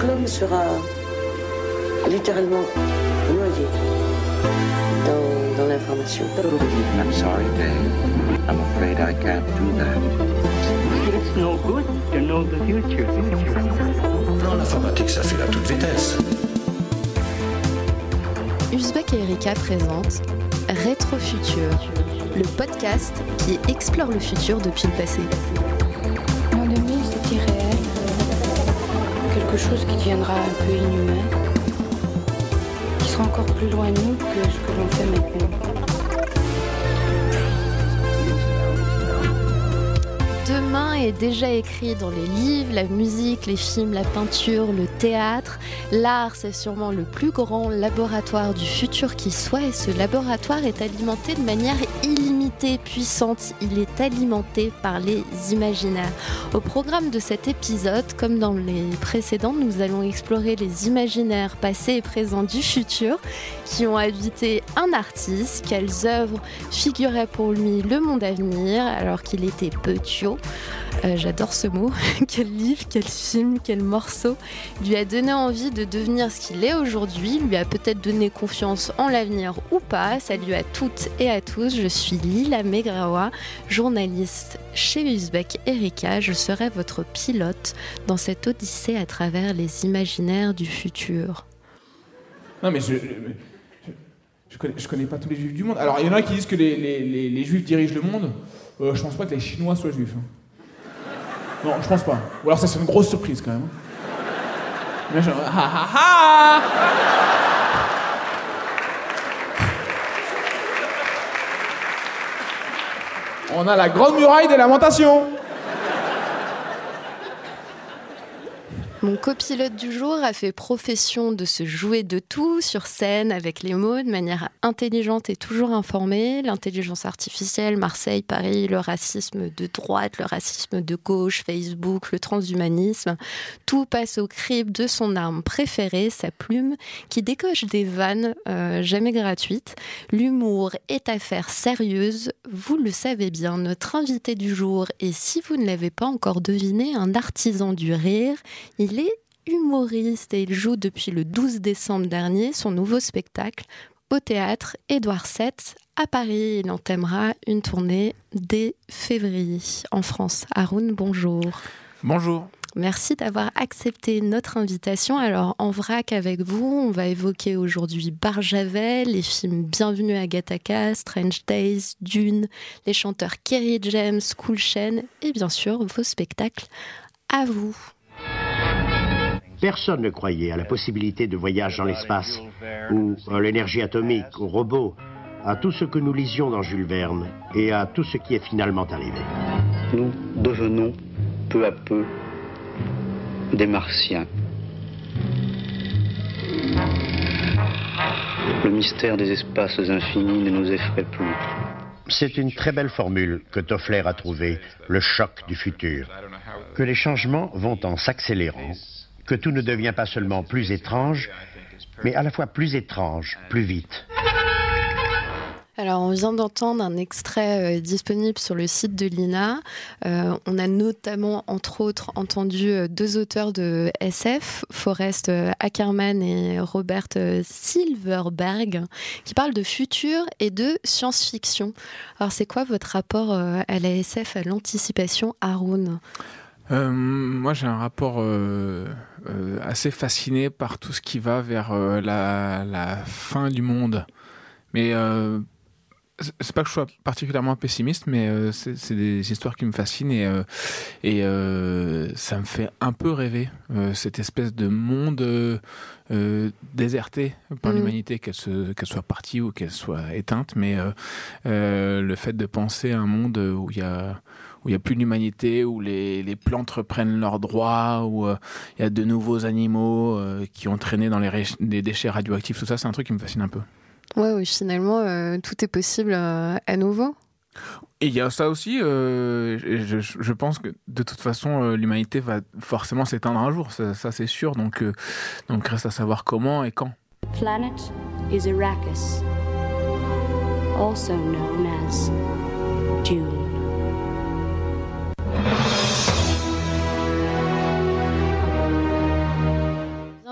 que l'homme sera littéralement noyé dans, dans l'information. I'm sorry, Dave. I'm afraid I can't do that. It's no good to know the future. Non, l'informatique, ça fait la toute vitesse. Uzbek et Erika présentent Rétrofutur, le podcast qui explore le futur depuis le passé. Quelque chose qui deviendra un peu inhumain. Qui sera encore plus loin de nous que ce que l'on fait maintenant. Demain est déjà écrit dans les livres, la musique, les films, la peinture, le théâtre. L'art, c'est sûrement le plus grand laboratoire du futur qui soit et ce laboratoire est alimenté de manière puissante. Il est alimenté par les imaginaires. Au programme de cet épisode, comme dans les précédents, nous allons explorer les imaginaires passés et présents du futur qui ont habité un artiste, quelles œuvres figuraient pour lui le monde à venir alors qu'il était petit. Euh, J'adore ce mot. quel livre, quel film, quel morceau lui a donné envie de devenir ce qu'il est aujourd'hui, lui a peut-être donné confiance en l'avenir ou pas. Salut à toutes et à tous, je suis Lila Megrawa, journaliste chez Uzbek Erika. Je serai votre pilote dans cette odyssée à travers les imaginaires du futur. Non, mais je, je, connais, pas tous les juifs du monde. Alors, il y en a qui disent que les, les- les- les juifs dirigent le monde. Euh, je pense pas que les Chinois soient juifs. hein. Non, je pense pas. Ou alors, ça, c'est une grosse surprise quand même. Mais ah ah ah On a la grande muraille des lamentations. Mon copilote du jour a fait profession de se jouer de tout sur scène avec les mots de manière intelligente et toujours informée. L'intelligence artificielle, Marseille, Paris, le racisme de droite, le racisme de gauche, Facebook, le transhumanisme. Tout passe au crible de son arme préférée, sa plume, qui décoche des vannes euh, jamais gratuites. L'humour est affaire sérieuse, vous le savez bien. Notre invité du jour, et si vous ne l'avez pas encore deviné, un artisan du rire. Est humoriste et il joue depuis le 12 décembre dernier son nouveau spectacle au théâtre Édouard VII à Paris. Il entamera une tournée dès février en France. Haroun, bonjour. Bonjour. Merci d'avoir accepté notre invitation. Alors, en vrac avec vous, on va évoquer aujourd'hui Barjavel, les films Bienvenue à Gattaca, Strange Days, Dune, les chanteurs Kerry James, Cool Chain et bien sûr vos spectacles. À vous. Personne ne croyait à la possibilité de voyage dans l'espace, ou à l'énergie atomique, aux robots, à tout ce que nous lisions dans Jules Verne, et à tout ce qui est finalement arrivé. Nous devenons peu à peu des martiens. Le mystère des espaces infinis ne nous effraie plus. C'est une très belle formule que Toffler a trouvée, le choc du futur. Que les changements vont en s'accélérant, que tout ne devient pas seulement plus étrange, mais à la fois plus étrange, plus vite. Alors, on vient d'entendre un extrait euh, disponible sur le site de l'INA. Euh, on a notamment, entre autres, entendu euh, deux auteurs de SF, Forrest Ackerman et Robert Silverberg, qui parlent de futur et de science-fiction. Alors, c'est quoi votre rapport euh, à la SF, à l'anticipation, Haroun? Euh, moi, j'ai un rapport assez fasciné par tout ce qui va vers euh, la, la fin du monde. Mais euh, c'est- pas que je sois particulièrement pessimiste, mais euh, c'est des histoires qui me fascinent et, euh, et ça me fait un peu rêver cette espèce de monde déserté par Mm. l'humanité, qu'elle soit partie ou qu'elle soit éteinte. Mais le fait de penser à un monde où il y a où il n'y a plus d'humanité, où les, les plantes reprennent leurs droits, où euh, il y a de nouveaux animaux euh, qui ont traîné dans les, déchets radioactifs, tout ça, c'est un truc qui me fascine un peu. Ouais, oui, finalement, euh, tout est possible euh, à nouveau. Et il y a ça aussi, euh, je, pense que de toute façon, euh, l'humanité va forcément s'éteindre un jour, ça, ça, c'est sûr, donc, euh, donc reste à savoir comment et quand. planet is Arrakis, also known as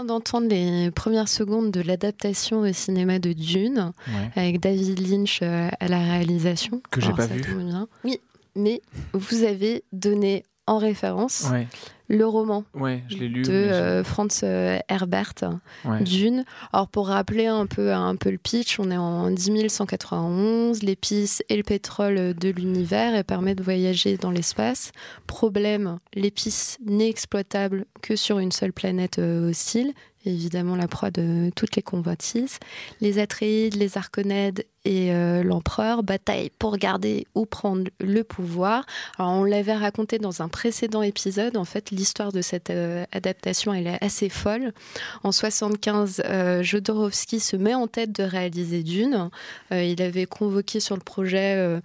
D'entendre les premières secondes de l'adaptation au cinéma de Dune, Ouais. avec David Lynch euh, à la réalisation. Que j'ai Alors, pas vu. bien. Oui, mais vous avez donné en référence Ouais, le roman ouais, je l'ai lu. de euh, Franz euh, Herbert, ouais. Dune. Alors pour rappeler un peu, un peu le pitch, on est en 10 191, l'épice et le pétrole de l'univers et permet de voyager dans l'espace. Problème, l'épice n'est exploitable que sur une seule planète euh, hostile, évidemment la proie de toutes les convoitises. Les Atreides, les Arconèdes et euh, l'empereur bataillent pour garder ou prendre le pouvoir. On l'avait raconté dans un précédent épisode, en fait l'histoire de cette euh, adaptation elle est assez folle. En 75, euh, se met en tête de réaliser Dune. Euh, il avait convoqué sur le projet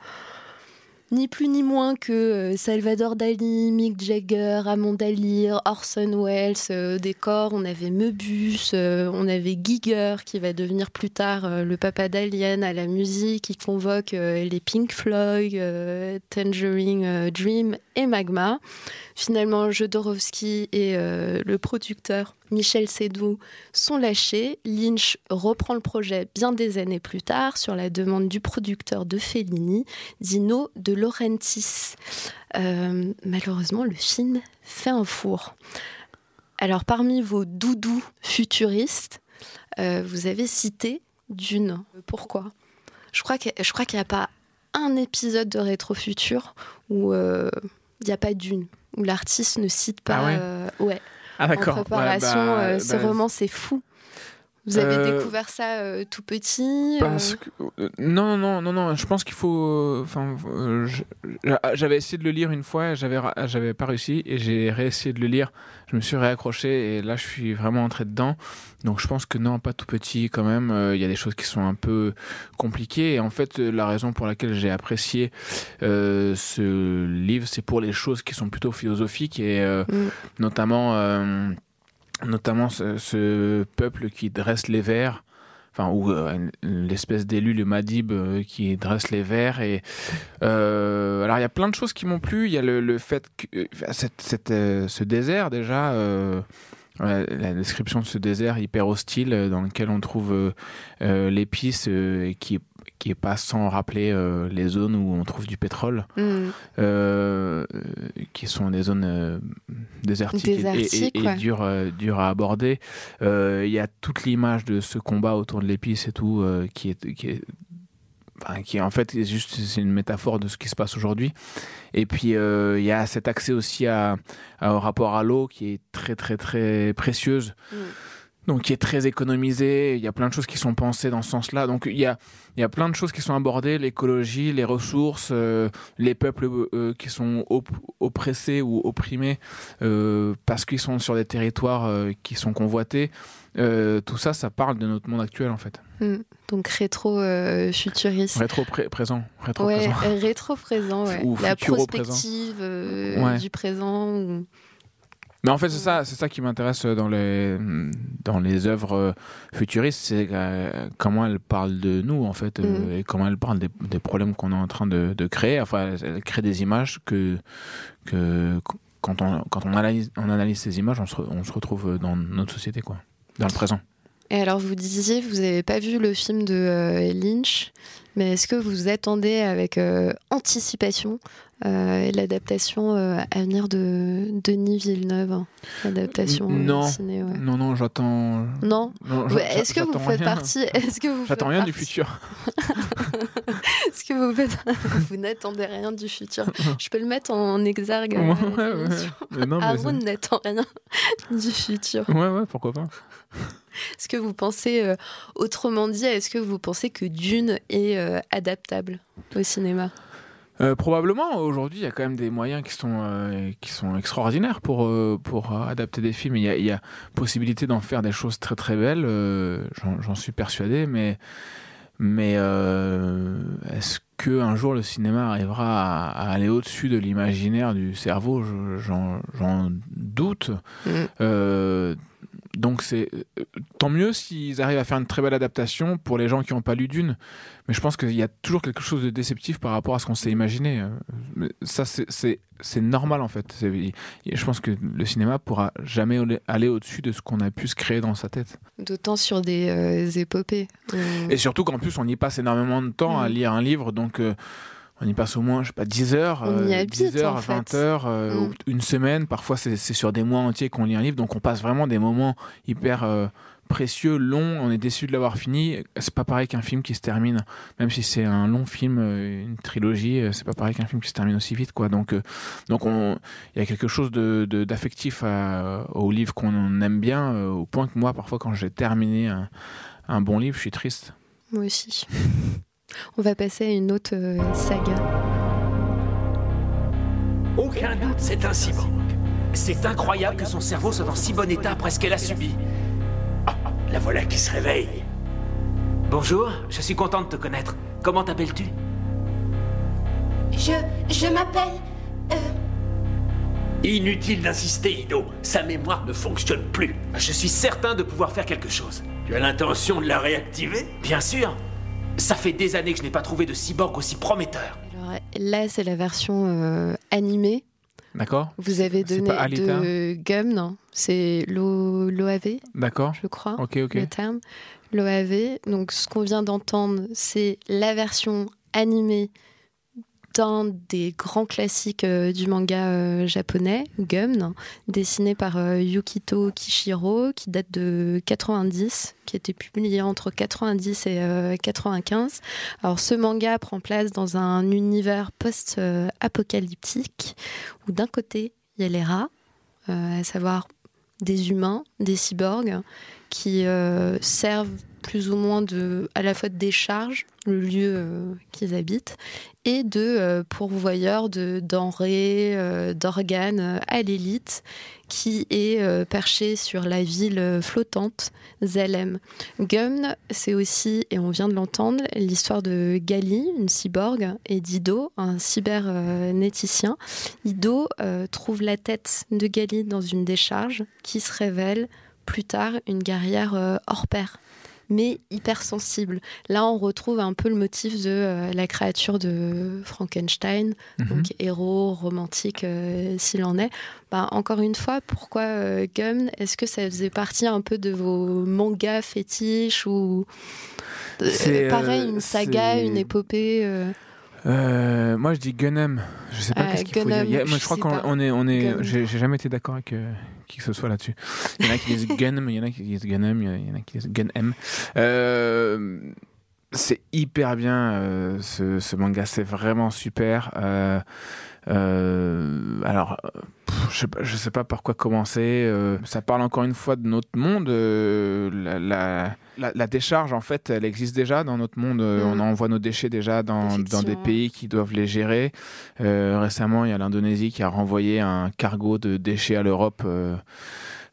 ni plus ni moins que euh, Salvador Dali, Mick Jagger, Amanda Lear, Orson Welles, euh, des corps. On avait Möbius, euh, on avait Giger qui va devenir plus tard le papa d'Alien à la musique, qui convoque les Pink Floyd, Tangerine Dream et Magma. Finalement, Jodorowsky euh, le producteur Michel Sédou sont lâchés. Lynch reprend le projet bien des années plus tard sur la demande du producteur de Fellini, Dino de Laurentiis. Euh, malheureusement, le film fait un four. Alors, parmi vos doudous futuristes, euh, vous avez cité Dune. Pourquoi? Je crois qu'il n'y a pas un épisode de Rétrofutur où euh, il n'y a pas Dune, où l'artiste ne cite pas. Ah ouais? ouais Ah en. Ouais, préparation. bah, euh, ce bah, roman, c'est fou. Vous avez Euh, découvert ça euh, tout petit Parce euh, que- non, non, non, non. Je pense qu'il faut. Enfin, je- j'avais essayé de le lire une fois, j'avais, j'avais pas réussi, et j'ai réessayé de le lire. Je me suis réaccroché, et là, je suis vraiment entré dedans. Donc, je pense que non, pas tout petit quand même. Il y a des choses qui sont un peu compliquées. Et en fait, la raison pour laquelle j'ai apprécié ce livre, c'est pour les choses qui sont plutôt philosophiques et Mm. notamment. Notamment ce, peuple qui dresse les vers, enfin, ou euh, l'espèce d'élu, le Madib, euh, qui dresse les vers. Et, euh, alors, il y a plein de choses qui m'ont plu. Il y a le, fait que cette, ce désert, déjà, la description de ce désert hyper hostile dans lequel on trouve l'épice euh, et qui est pas sans rappeler euh, les zones où on trouve du pétrole, hmm, euh, euh, qui sont des zones euh, désertiques, et- et- Désertiques, et, et ouais. dures, euh, dures à aborder. Euh, Il y a toute l'image de ce combat autour de l'épice et tout euh, qui est, qui est enfin, qui en fait est juste c'est une métaphore de ce qui se passe aujourd'hui. Et puis euh, il y a cet accès aussi à, à- au rapport à l'eau qui est très très très précieuse. Mm. Donc qui est très économisé, il y a plein de choses qui sont pensées dans ce sens-là. Donc il y a, il y a plein de choses qui sont abordées, l'écologie, les ressources, euh, les peuples euh, qui sont op- oppressés ou opprimés euh, parce qu'ils sont sur des territoires euh, qui sont convoités. Euh, tout ça, ça parle de notre monde actuel en fait. hmm. Donc rétro-futuriste. Rétro pré- présent, rétro ouais, présent. euh, rétro-présent, ouais. Ou La prospective euh, Ouais. du présent. ou- Mais en fait, c'est ça, c'est ça qui m'intéresse dans les dans les œuvres euh, futuristes, c'est euh, comment elles parlent de nous en fait euh, Mhm. et comment elles parlent des, des problèmes qu'on est en train de, de créer. Enfin, elles, créent des images que que quand on quand on analyse on analyse ces images, on se, re- on se retrouve dans notre société quoi, dans le présent. Et alors, vous disiez, vous n'avez pas vu le film de euh, Lynch, mais est-ce que vous attendez avec euh, anticipation euh, l'adaptation euh, à venir de Denis Villeneuve hein, L'adaptation euh, Non. ciné, ouais. Non non, j'attends. Non Est-ce que vous faites rien. partie Est-ce que vous J'attends rien du futur. Est-ce que vous faites Vous n'attendez rien du futur. Je peux le mettre en exergue. Ouais, ouais. Mais non, mais Aaron n'attend rien du futur. ouais ouais, pourquoi pas. Est-ce que vous pensez, euh, autrement dit, est-ce que vous pensez que Dune est euh, adaptable au cinéma? Euh, probablement, aujourd'hui, il y a quand même des moyens qui sont, euh, qui sont extraordinaires pour, euh, pour adapter des films. Il y a, il y a possibilité d'en faire des choses très très belles, j'en suis persuadé, mais, mais est-ce qu'un jour le cinéma arrivera à, à aller au-dessus de l'imaginaire du cerveau? Je- J'en j'en doute. Mm. Donc c'est tant mieux s'ils arrivent à faire une très belle adaptation pour les gens qui n'ont pas lu Dune. Mais je pense qu'il y a toujours quelque chose de déceptif par rapport à ce qu'on s'est imaginé. Ça, c'est- normal en fait. Je pense que le cinéma pourra jamais aller au-dessus de ce qu'on a pu se créer dans sa tête. D'autant sur des euh, épopées. Euh, Et surtout qu'en plus, on y passe énormément de temps à Mm. lire un livre, donc euh, on y passe au moins, je sais pas, 10 heures, On y euh, habite, 10 heures, en fait. 20 heures, euh, Mm. une semaine. Parfois, c'est sur des mois entiers qu'on lit un livre, donc on passe vraiment des moments hyper euh, précieux, longs. On est déçu de l'avoir fini. C'est pas pareil qu'un film qui se termine, même si c'est un long film, une trilogie, c'est pas pareil qu'un film qui se termine aussi vite, quoi. Donc, euh, donc on, il y a quelque chose de d'affectif au livre qu'on aime bien, euh, au point que moi, parfois, quand j'ai terminé un, un bon livre, je suis triste. Moi aussi. On va passer à une autre euh, saga. Aucun doute, c'est un cyborg. C'est incroyable que son cerveau soit dans si bon état après ce qu'elle a subi. Ah, la voilà qui se réveille. Bonjour, je suis content de te connaître. Comment t'appelles-tu? Je. je m'appelle. euh, Inutile d'insister, Ido. Sa mémoire ne fonctionne plus. Je suis certain de pouvoir faire quelque chose. Tu as l'intention de la réactiver? Bien sûr. Ça fait des années que je n'ai pas trouvé de cyborg aussi prometteur. Alors là, c'est la version euh, animée. D'accord Vous avez donné pas de Gum, non? C'est l'O- l'OAV, D'accord. je crois. Ok, ok. le terme. L'OAV. Donc, ce qu'on vient d'entendre, c'est la version animée d'un des grands classiques euh, du manga euh, japonais, Gum, dessiné par euh, Yukito Kishiro, qui date de 90, qui a été publié entre 90 et euh, 95. Alors, ce manga prend place dans un univers post-apocalyptique où d'un côté, il y a les rats, à savoir des humains, des cyborgs, qui servent plus ou moins de, à la fois de décharge, le lieu euh, qu'ils habitent, et de euh, pourvoyeurs de denrées, euh, d'organes à l'élite, qui est perché sur la ville flottante Zalem. Gum, c'est aussi, et on vient de l'entendre, l'histoire de Gali, une cyborg, et d'Ido, un cybernéticien. Ido trouve la tête de Gali dans une décharge qui se révèle plus tard une guerrière hors pair mais hypersensible. Là, on retrouve un peu le motif de euh, la créature de Frankenstein, Mhm. donc héros romantique euh, s'il en est. Bah, encore une fois, pourquoi euh, Gum? Est-ce que ça faisait partie un peu de vos mangas fétiches ou euh, C'est, pareil une saga, une épopée euh, moi, je dis Gunham. Je sais pas Ah, qu'est-ce qu'il faut dire. A- moi, je je crois qu'on on est, on est. J'ai j'ai jamais été d'accord avec euh, qui que ce soit là-dessus. Il y en a qui disent Gunham, il y en a qui disent Gunham, il y en a- qui disent Gunham. Euh, c'est hyper bien euh, ce, manga, c'est vraiment super. Euh, alors, euh, pff, je sais, pas, je sais pas par quoi commencer. euh, ça parle encore une fois de notre monde. euh, la, la, la- la décharge, en fait, elle existe déjà dans notre monde. euh, Mm. On envoie nos déchets déjà dans, dans des pays qui doivent les gérer. Euh, récemment, il y a l'Indonésie qui a renvoyé un cargo de déchets à l'Europe.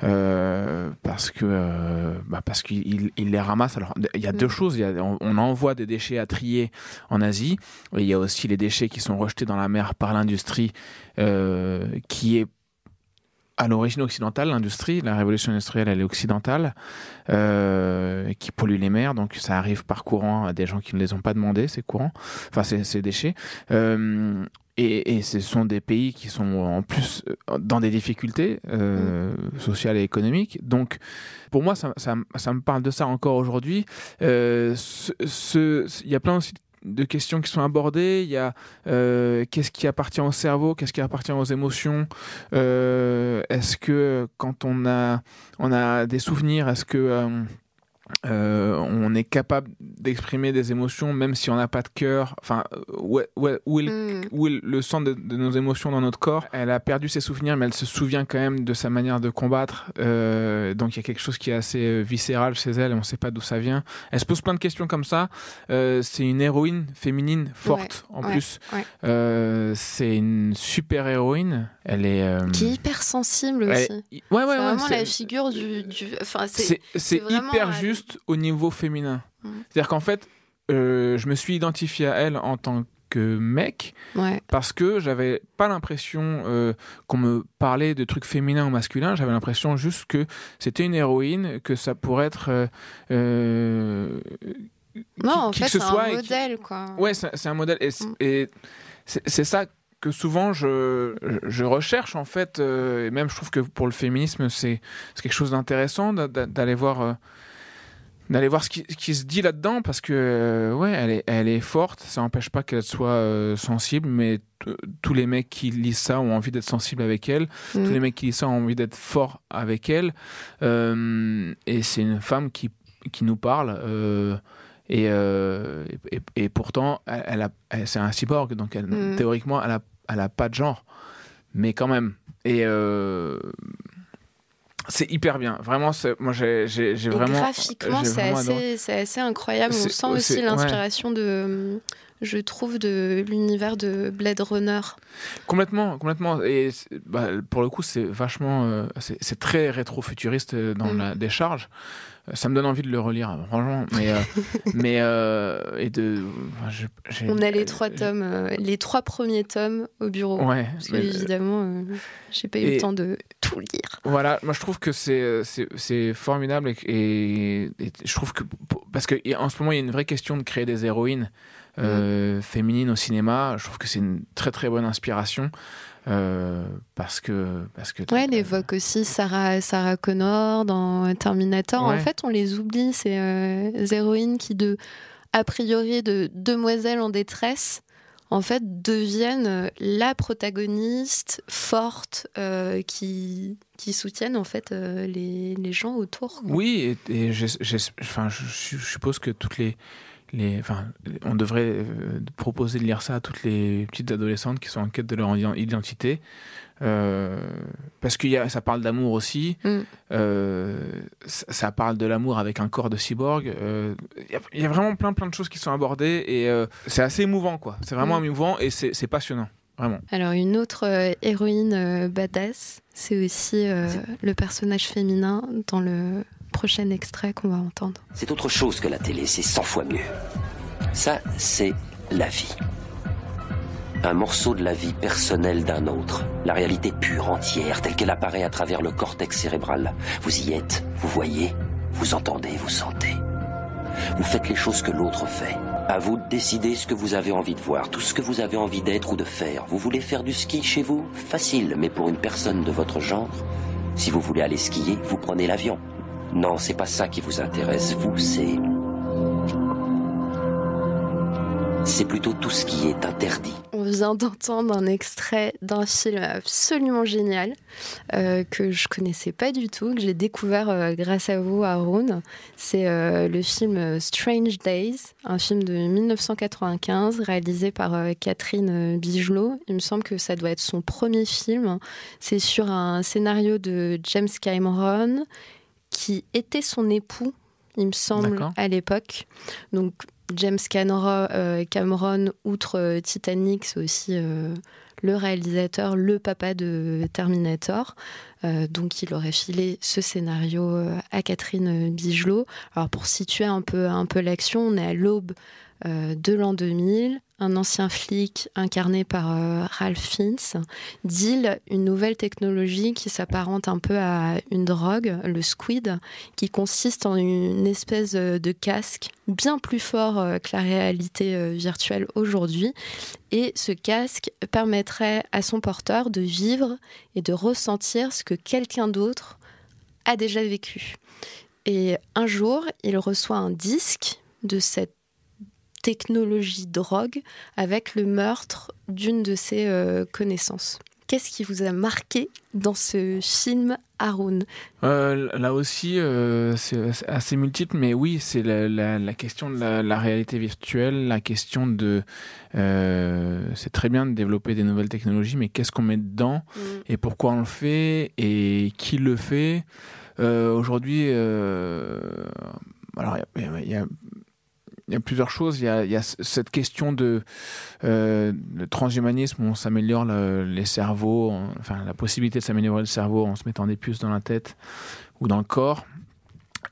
Euh, parce que euh, bah parce qu'il il- il les ramasse. Alors il y a deux Mm. choses. Il y a, on, on envoie des déchets à trier en Asie. Et il y a aussi les déchets qui sont rejetés dans la mer par l'industrie, euh, qui est à l'origine occidentale, l'industrie, la révolution industrielle, elle est occidentale, euh, qui pollue les mers, donc ça arrive par courant à des gens qui ne les ont pas demandé, ces courants, enfin ces, ces déchets. Euh, et, et ce sont des pays qui sont en plus euh, dans des difficultés euh, sociales et économiques. Donc, pour moi, ça, ça, ça me parle de ça encore aujourd'hui. Euh, Il y a plein aussi de questions qui sont abordées. Il y a euh, qu'est-ce qui appartient au cerveau, qu'est-ce qui appartient aux émotions? Est-ce que quand on a, on a des souvenirs, est-ce que euh, on est capable d'exprimer des émotions même si on n'a pas de cœur Enfin, euh, où est, où est- où est le, où est le centre de, de nos émotions dans notre corps Elle a perdu ses souvenirs, mais elle se souvient quand même de sa manière de combattre. Euh, donc il y a quelque chose qui est assez euh, viscéral chez elle et on ne sait pas d'où ça vient. Elle se pose plein de questions comme ça. Euh, c'est une héroïne féminine forte en ouais, plus. ouais. Euh, c'est une super héroïne. Elle est. euh, qui est hyper sensible aussi. Ouais, ouais, c'est ouais. vraiment la figure du. du- Enfin, c'est vraiment hyper un- juste au niveau féminin. Mm. C'est-à-dire qu'en fait, euh, je me suis identifié à elle en tant que mec, parce que j'avais pas l'impression euh, qu'on me parlait de trucs féminins ou masculins. J'avais l'impression juste que c'était une héroïne, que ça pourrait être euh, euh, Non, en qui fait, que ce c'est un et qui- modèle, quoi. Ouais, c'est un modèle. Et, Mm. et c'est ça que souvent je, je recherche, en fait. euh, et même, je trouve que pour le féminisme, c'est quelque chose d'intéressant d'a- d'a- d'aller voir. euh, d'aller voir ce qui, ce qui se dit là-dedans parce que euh, ouais elle est, elle est forte ça n'empêche pas qu'elle soit euh, sensible mais tous les mecs qui lisent ça ont envie d'être sensibles avec elle Mm. tous les mecs qui lisent ça ont envie d'être forts avec elle et c'est une femme qui, qui nous parle et, euh, et, et- pourtant elle, elle a, elle- c'est un cyborg donc elle- Mm. théoriquement elle a, elle a pas de genre mais quand même et euh, c'est hyper bien vraiment moi j'ai vraiment graphiquement, c'est assez, incroyable. On sent aussi ouais. l'inspiration de, je trouve, de l'univers de Blade Runner. Complètement, complètement. Et bah, pour le coup, c'est vachement, euh, c'est très rétro-futuriste dans Mm. la décharge. Euh, Ça me donne envie de le relire, franchement. Mais, euh, mais euh, et de, enfin, je- j'ai- On a les trois tomes, euh, les trois premiers tomes au bureau. Ouais, Parce que, mais- évidemment, euh, j'ai pas eu Et- le temps de tout lire. Voilà, moi je trouve que c'est euh, c'est c'est formidable et, et- et je trouve que parce que en ce moment il y a une vraie question de créer des héroïnes euh, féminines au cinéma. Je trouve que c'est une très très bonne inspiration euh, parce que parce que Ouais, elle évoque aussi Sarah, Sarah Connor dans Terminator. En fait, on les oublie, ces euh, héroïnes qui, de, a priori, de demoiselles en détresse, en fait, deviennent euh, la protagoniste forte euh, qui, qui soutiennent en fait euh, les, les gens autour. quoi. Oui, et, et j'ai- j'ai- enfin, je, je suppose que toutes les, les, enfin, on devrait euh, proposer de lire ça à toutes les petites adolescentes qui sont en quête de leur ident- identité, euh, parce que ça parle d'amour aussi. Mm. euh, ça, ça parle de l'amour avec un corps de cyborg. Il y, a- y a vraiment plein plein de choses qui sont abordées et c'est assez émouvant quoi. C'est vraiment Mm. émouvant et c'est passionnant, vraiment. Alors, une autre héroïne badass, c'est aussi le personnage féminin dans le prochain extrait qu'on va entendre. C'est autre chose que la télé, c'est 100 fois mieux. Ça, c'est la vie. Un morceau de la vie personnelle d'un autre. La réalité pure, entière, telle qu'elle apparaît à travers le cortex cérébral. Vous y êtes, vous voyez, vous entendez, vous sentez. Vous faites les choses que l'autre fait. À vous de décider ce que vous avez envie de voir, tout ce que vous avez envie d'être ou de faire. Vous voulez faire du ski chez vous? Facile, mais pour une personne de votre genre, si vous voulez aller skier, vous prenez l'avion. Non, c'est pas ça qui vous intéresse. Vous, c'est. C'est plutôt tout ce qui est interdit. On vient d'entendre un extrait d'un film absolument génial euh, que je connaissais pas du tout, que j'ai découvert euh, grâce à vous, Haroun. C'est euh, le film Strange Days, un film de 1995 réalisé par Catherine Bigelow. Il me semble que ça doit être son premier film. C'est sur un scénario de James Cameron qui était son époux, il me semble, à l'époque. Donc James Cameron, euh, Cameron outre euh, Titanic, c'est aussi euh, le réalisateur, le papa de Terminator. Euh, donc il aurait filé ce scénario à Catherine Bigelow. Alors pour situer un peu, un peu l'action, on est à l'aube de l'an 2000. Un ancien flic incarné par euh, Ralph Fiennes deal une nouvelle technologie qui s'apparente un peu à une drogue, le squid, qui consiste en une espèce euh, de casque bien plus fort euh, que la réalité euh, virtuelle aujourd'hui. Et ce casque permettrait à son porteur de vivre et de ressentir ce que quelqu'un d'autre a déjà vécu. Et un jour, il reçoit un disque de cette technologie drogue avec le meurtre d'une de ses euh, connaissances. Qu'est-ce qui vous a marqué dans ce film Haroun? Euh, là aussi, euh, c'est assez multiple, mais oui, c'est la, la- la question de la, la réalité virtuelle, la question de... c'est très bien de développer des nouvelles technologies, mais qu'est-ce qu'on met dedans et pourquoi on le fait et qui le fait? Aujourd'hui, alors il y a- il y a il y a plusieurs choses. Il y a, cette question de, euh, de transhumanisme où on s'améliore le- les cerveaux, enfin la possibilité de s'améliorer le cerveau en se mettant des puces dans la tête ou dans le corps.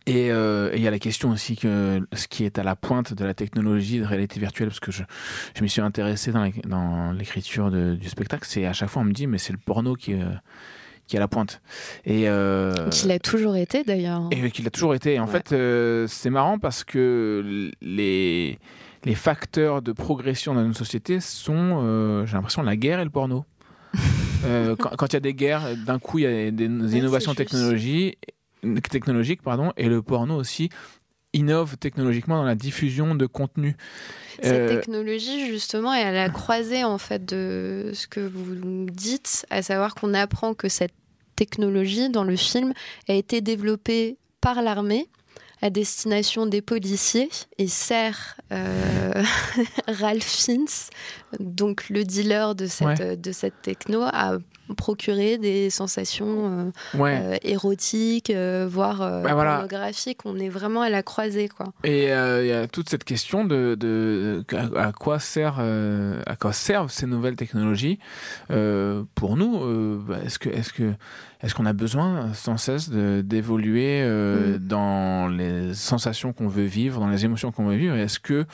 Et euh, et il y a la question aussi que ce qui est à la pointe de la technologie de réalité virtuelle, parce que je, je m'y suis intéressé dans l'écriture du spectacle, c'est à chaque fois on me dit mais c'est le porno qui est, qui est à la pointe. Et euh, Qu'il a toujours été d'ailleurs. et qu'il a toujours été. Et en Ouais. fait, euh, c'est marrant parce que les, les facteurs de progression dans une société sont, euh, j'ai l'impression, la guerre et le porno. Euh, quand il y a des guerres, d'un coup, il y a des, innovations technologie- technologiques pardon, et le porno aussi innove technologiquement dans la diffusion de contenu. Cette Euh, technologie, justement, est à la croisée en fait de ce que vous dites, à savoir qu'on apprend que cette technologie dans le film a été développée par l'armée à destination des policiers et sert euh, Ralph Fiennes, donc le dealer de cette, Ouais. de cette techno, à procurer des sensations euh, Ouais. euh, érotiques, euh, voire Bah, voilà. pornographiques. On est vraiment à la croisée, quoi. Et il y a toute cette question de, de, à, à quoi sert, à quoi servent ces nouvelles technologies pour nous. bah, est-ce que, est-ce que, est-ce qu'on a besoin sans cesse d'évoluer euh, dans les sensations qu'on veut vivre, dans les émotions qu'on veut vivre? Est-ce que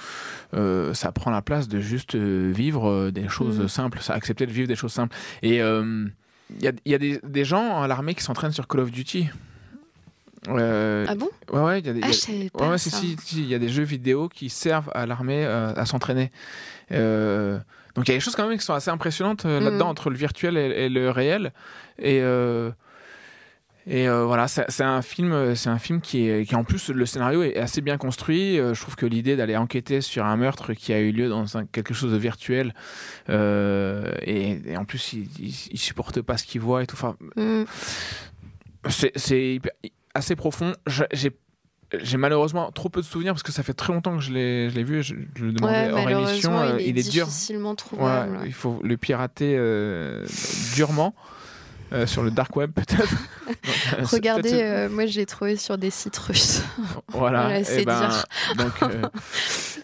euh, ça prend la place de juste euh, vivre des choses Mhm. simples, ça, accepter de vivre des choses simples? Et euh, il y a, il y a des, des gens à l'armée qui s'entraînent sur Call of Duty. Euh, Ah bon? Ouais, ouais, il y a des. Ah, y a- ouais, si, y a des jeux vidéo qui servent à l'armée euh, à s'entraîner. Euh, donc il y a des choses quand même qui sont assez impressionnantes euh, Mhm. là-dedans entre le virtuel et, et le réel. Et euh, et euh, voilà, c'est un film, c'est un film qui est, qui en plus le scénario est assez bien construit. Je trouve que l'idée d'aller enquêter sur un meurtre qui a eu lieu dans un- quelque chose de virtuel euh, et, et en plus il, il, il supporte pas ce qu'il voit et tout. Enfin, Mm. c'est assez profond. J'ai j'ai malheureusement trop peu de souvenirs parce que ça fait très longtemps que je l'ai je l'ai vu. Je, je le demandais Ouais, hors émission. euh, il est dur. difficilement trouvable, Ouais, ouais. Il faut le pirater euh, durement. euh, sur le dark web peut-être. Regardez, peut-être- moi je l'ai trouvé sur des sites russes. Voilà, c'est eh ben, dire. donc,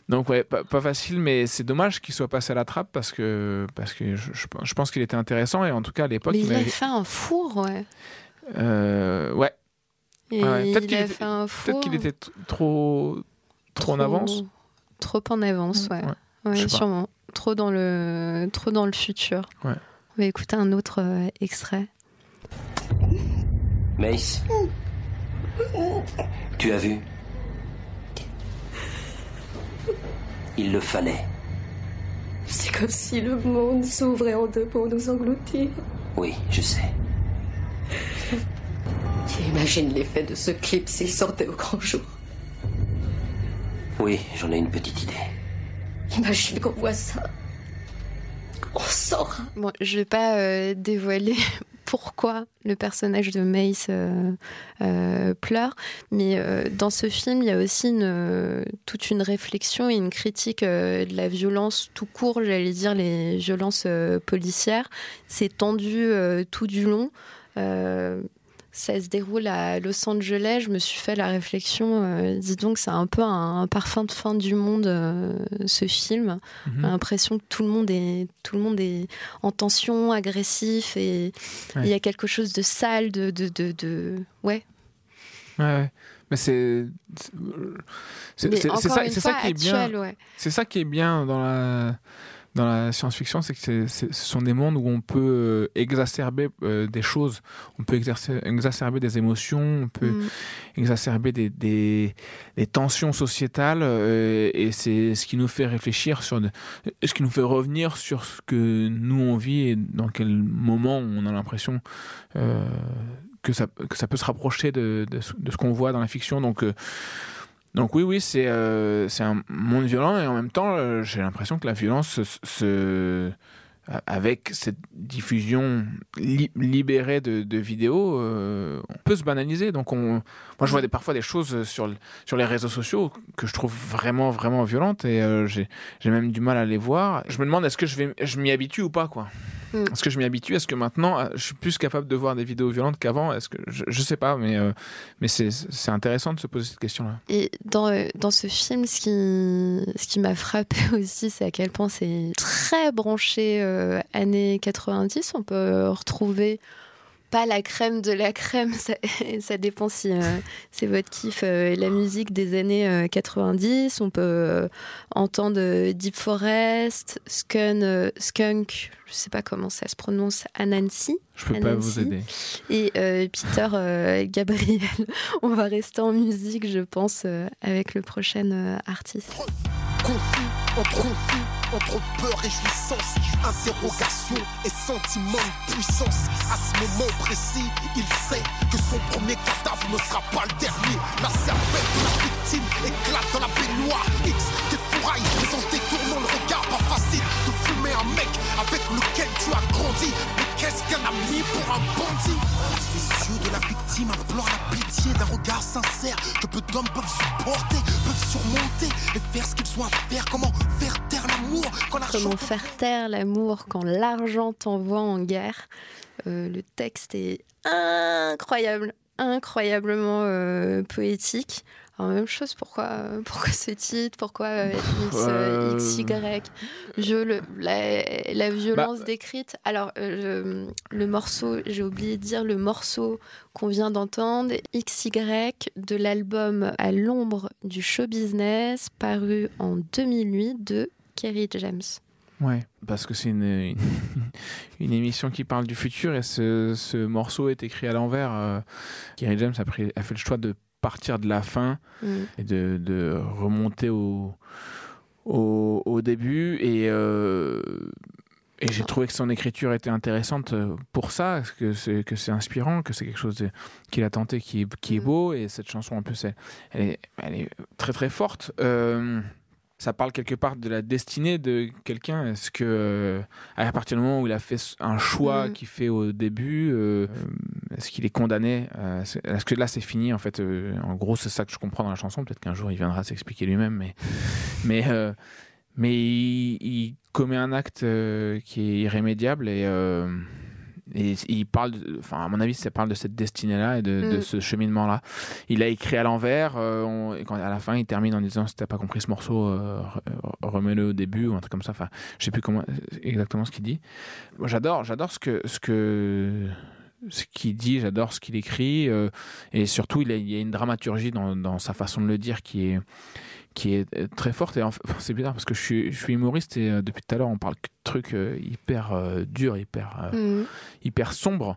donc ouais, pas, pas facile, mais c'est dommage qu'il soit passé à la trappe parce que parce que je, je pense- qu'il était intéressant et en tout cas à l'époque Mais il il a m'avait- fait un four, ouais. euh, ouais. Et Ouais, peut-être il qu'il était- fait un peut-être four. qu'il était t- trop trop en avance. Trop en avance, ouais. Ouais, pas. sûrement. Trop dans le, trop dans le futur. Ouais. On va écouter un autre euh, extrait. Mace, tu as vu? Il le fallait. C'est comme si le monde s'ouvrait en deux pour nous engloutir. Oui, je sais. Tu imagines l'effet de ce clip s'il sortait au grand jour? Oui, j'en ai une petite idée. Imagine qu'on voit ça. On saura. Bon, je vais pas euh, dévoiler pourquoi le personnage de Mace euh, euh, pleure, mais euh, dans ce film, il y a aussi une, euh, toute une réflexion et une critique euh, de la violence tout court, j'allais dire les violences euh, policières. C'est tendu euh, tout du long. Ça se déroule à Los Angeles. Je me suis fait la réflexion, euh, dis donc, c'est un peu un, un parfum de fin du monde, euh, ce film. J'ai l'impression que tout le monde est, tout le monde est en tension, agressif, et il Ouais. y a quelque chose de sale, de, de, de, de- ouais. Ouais, ouais. Mais c'est c'est- ça, qui est bien. ouais. C'est ça qui est bien dans la dans la science-fiction, c'est que ce sont des mondes où on peut euh, exacerber euh, des choses, on peut exacerber des émotions, on peut Mm. exacerber des, des, des tensions sociétales, euh, et c'est ce qui nous fait réfléchir sur, de- ce qui nous fait revenir sur ce que nous on vit et dans quel moment on a l'impression euh, que, ça, que ça peut se rapprocher de, de, ce- de ce qu'on voit dans la fiction. Donc donc oui, oui, c'est euh, c'est un monde violent et en même temps, euh, j'ai l'impression que la violence se, avec cette diffusion li- libérée de, vidéos, euh, on peut se banaliser. Donc, on, moi, je vois parfois des choses sur, le- sur les réseaux sociaux que je trouve vraiment, vraiment violentes et j'ai même du mal à les voir. Je me demande est-ce que je, je m'y habitue ou pas, quoi? Mm. Est-ce que je m'y habitue? Est-ce que maintenant, euh, je suis plus capable de voir des vidéos violentes qu'avant? Est-ce que je, je sais pas, mais, euh, mais c'est intéressant de se poser cette question-là. Et dans, euh, dans ce film, ce qui, ce qui m'a frappé aussi, c'est à quel point c'est très branché euh, années 90. On peut retrouver pas la crème de la crème, ça, ça dépend si euh, c'est votre kiff. euh, la musique des années euh, 90, on peut euh, entendre Deep Forest, Skun, euh, Skunk, je sais pas comment ça se prononce, Anansi. Je peux pas vous aider. Et euh, Peter euh, Gabriel. On va rester en musique, je pense, euh, avec le prochain euh, artiste. Confus, entre confus, entre peur et jouissance, interrogation et sentiment de puissance. À ce moment précis, il sait que son premier cadavre ne sera pas le dernier. La cervelle de la victime éclate dans la baignoire. X défouraille, mais en un mec avec lequel tu as grandi. Mais qu'est-ce qu'un ami pour un bandit? Les yeux de la victime implorent la pitié d'un regard sincère que peu d'hommes peuvent supporter, peuvent surmonter et faire ce qu'ils ont à faire. Comment faire taire l'amour quand l'argent Comment faire taire l'amour quand l'argent t'envoie en guerre? Euh, Le texte est incroyable, incroyablement euh, poétique. Alors, même chose, pourquoi, euh, pourquoi ce titre Pourquoi euh, X, euh, Euh, XY Viol- la, la violence Bah, décrite. Alors, le morceau, j'ai oublié de dire, le morceau qu'on vient d'entendre, XY, de l'album À l'ombre du show business, paru en 2008 de Kerry James. Ouais, parce que c'est une, une, une émission qui parle du futur et ce, ce morceau est écrit à l'envers. Kerry James a, pris, a fait le choix de partir de la fin Mm. et de, de remonter au, au, au début. Et, euh, et j'ai trouvé que son écriture était intéressante euh, pour ça, que c'est, que c'est inspirant, que c'est quelque chose de- qu'il a tenté qui est, qui est beau. Et cette chanson, en plus, elle, elle est, elle est très très forte. Euh, ça parle quelque part de la destinée de quelqu'un. Est-ce que, euh, à partir du moment où il a fait un choix Mhm. qu'il fait au début, euh, est-ce qu'il est condamné euh, c'est- Est-ce que là c'est fini en fait euh, En gros, c'est ça que je comprends dans la chanson. Peut-être qu'un jour il viendra s'expliquer lui-même, mais mais euh, mais il, il commet un acte qui est irrémédiable et et il parle, enfin à mon avis, ça parle de cette destinée-là et de, de Mm. ce cheminement-là. Il a écrit à l'envers. quand à la fin, il termine en disant si t'as pas compris ce morceau, re- remets-le au début ou un truc comme ça. Enfin, je sais plus comment exactement ce qu'il dit. Moi, j'adore, j'adore ce que ce que ce qu'il dit, j'adore ce qu'il écrit, euh, et surtout il, a- il y a une dramaturgie dans, dans sa façon de le dire qui est qui est très forte. Et en fait, c'est bizarre parce que je suis, je suis humoriste et euh, depuis tout à l'heure on parle de trucs euh, hyper durs, hyper Mhm. hyper sombres,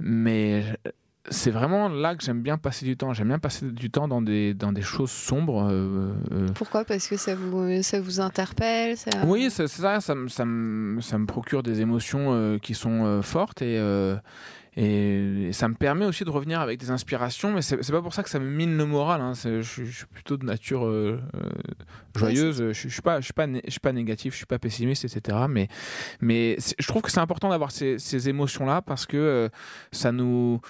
mais c'est vraiment là que j'aime bien passer du temps. J'aime bien passer du temps dans des dans des choses sombres. Pourquoi? Parce que ça vous, ça vous interpelle ça... oui, c'est ça, ça, me- ça, me, ça me procure des émotions qui sont fortes et, et, et ça me permet aussi de revenir avec des inspirations, mais c'est pas pour ça que ça me mine le moral. hein. Je, suis- plutôt de nature euh, euh, joyeuse, je, je suis pas, je suis pas, je suis pas négatif, je suis pas pessimiste, etc. Mais, mais je trouve que c'est important d'avoir ces, ces émotions-là parce que euh, ça nous,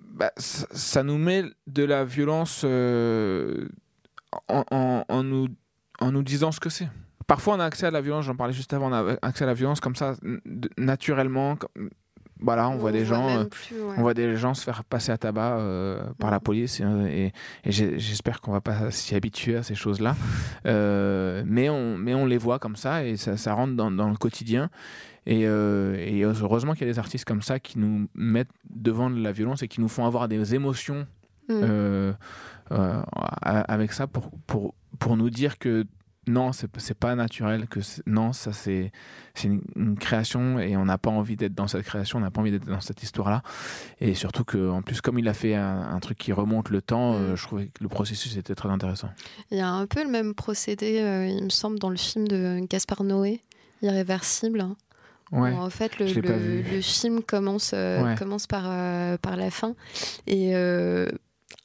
bah, ça, ça nous met de la violence euh, en, en- en nous, en nous disant ce que c'est. Parfois, on a accès à la violence, j'en parlais juste avant, on a accès à la violence comme ça, naturellement. Voilà, on, voit des voit gens, euh, plus, ouais. on voit des gens se faire passer à tabac euh, par la police, et, j'ai- j'espère qu'on va pas s'y habituer à ces choses-là. Euh, mais on, mais on les voit comme ça et ça, ça rentre dans, dans le quotidien. Et, euh, et heureusement qu'il y a des artistes comme ça qui nous mettent devant de la violence et qui nous font avoir des émotions Mm. euh, euh, avec ça pour, pour, pour nous dire que non, c'est pas naturel, que non, ça c'est une, une création et on n'a pas envie d'être dans cette création, on n'a pas envie d'être dans cette histoire-là. Et surtout que, en plus, comme il a fait un, un truc qui remonte le temps, euh, je trouvais que le processus était très intéressant. Il y a un peu le même procédé, euh, il me semble, dans le film de Gaspard Noé, Irréversible. hein, Ouais, en fait, le, film commence, euh, Ouais. commence par, euh, par la fin. Et euh,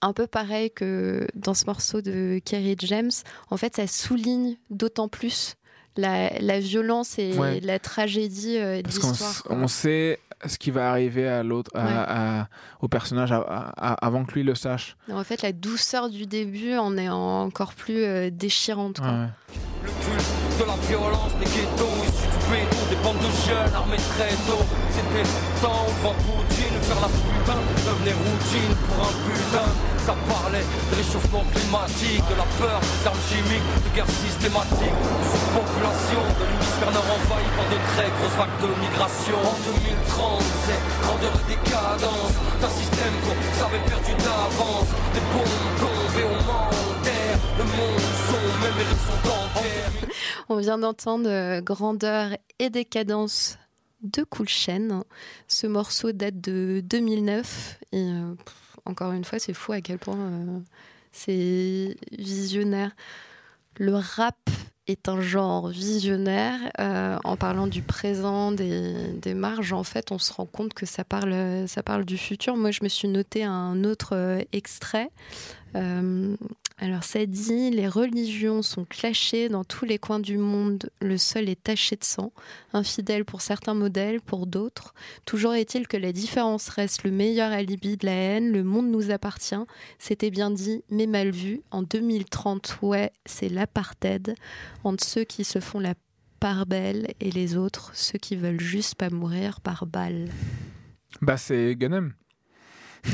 un peu pareil que dans ce morceau de Kerry James, en fait, ça souligne d'autant plus la, la violence et Ouais. la tragédie euh, de Parce qu'on l'histoire. on sait ce qui va arriver à l'autre, à- Ouais. à- au personnage à- à- avant que lui le sache. Et En fait, la douceur du début en est encore plus euh, déchirante. quoi. Ouais. de la violence des ghettos issus du béton, des bandes de jeunes armés très tôt. C'était le temps où la putain devenait routine pour un putain. Ça parlait de réchauffement climatique, de la peur, des armes chimiques, de guerre systématique, de surpopulation, de l'hémisphère nord envahi par de très grosses vagues de migration. En 2030, c'est grandeur et décadence. un système qu'on savait perdu d'avance. Des bombes tombent et on m'enterre. Le monde sombre, même sont en guerre. On vient d'entendre euh, Grandeur et décadence de Cool Chain. Ce morceau date de 2009 et euh, encore une fois, c'est fou à quel point euh, c'est visionnaire. Le rap est un genre visionnaire. Euh, en parlant du présent, des, des marges, en fait, on se rend compte que ça parle, ça parle du futur. Moi, je me suis noté un autre extrait. Alors ça dit, les religions sont clashées dans tous les coins du monde, le sol est taché de sang, infidèle pour certains modèles, pour d'autres. Toujours est-il que la différence reste le meilleur alibi de la haine, le monde nous appartient, c'était bien dit, mais mal vu. En 2030, ouais, c'est l'apartheid entre ceux qui se font la part belle et les autres, ceux qui veulent juste pas mourir par balle. Bah, c'est Gunem.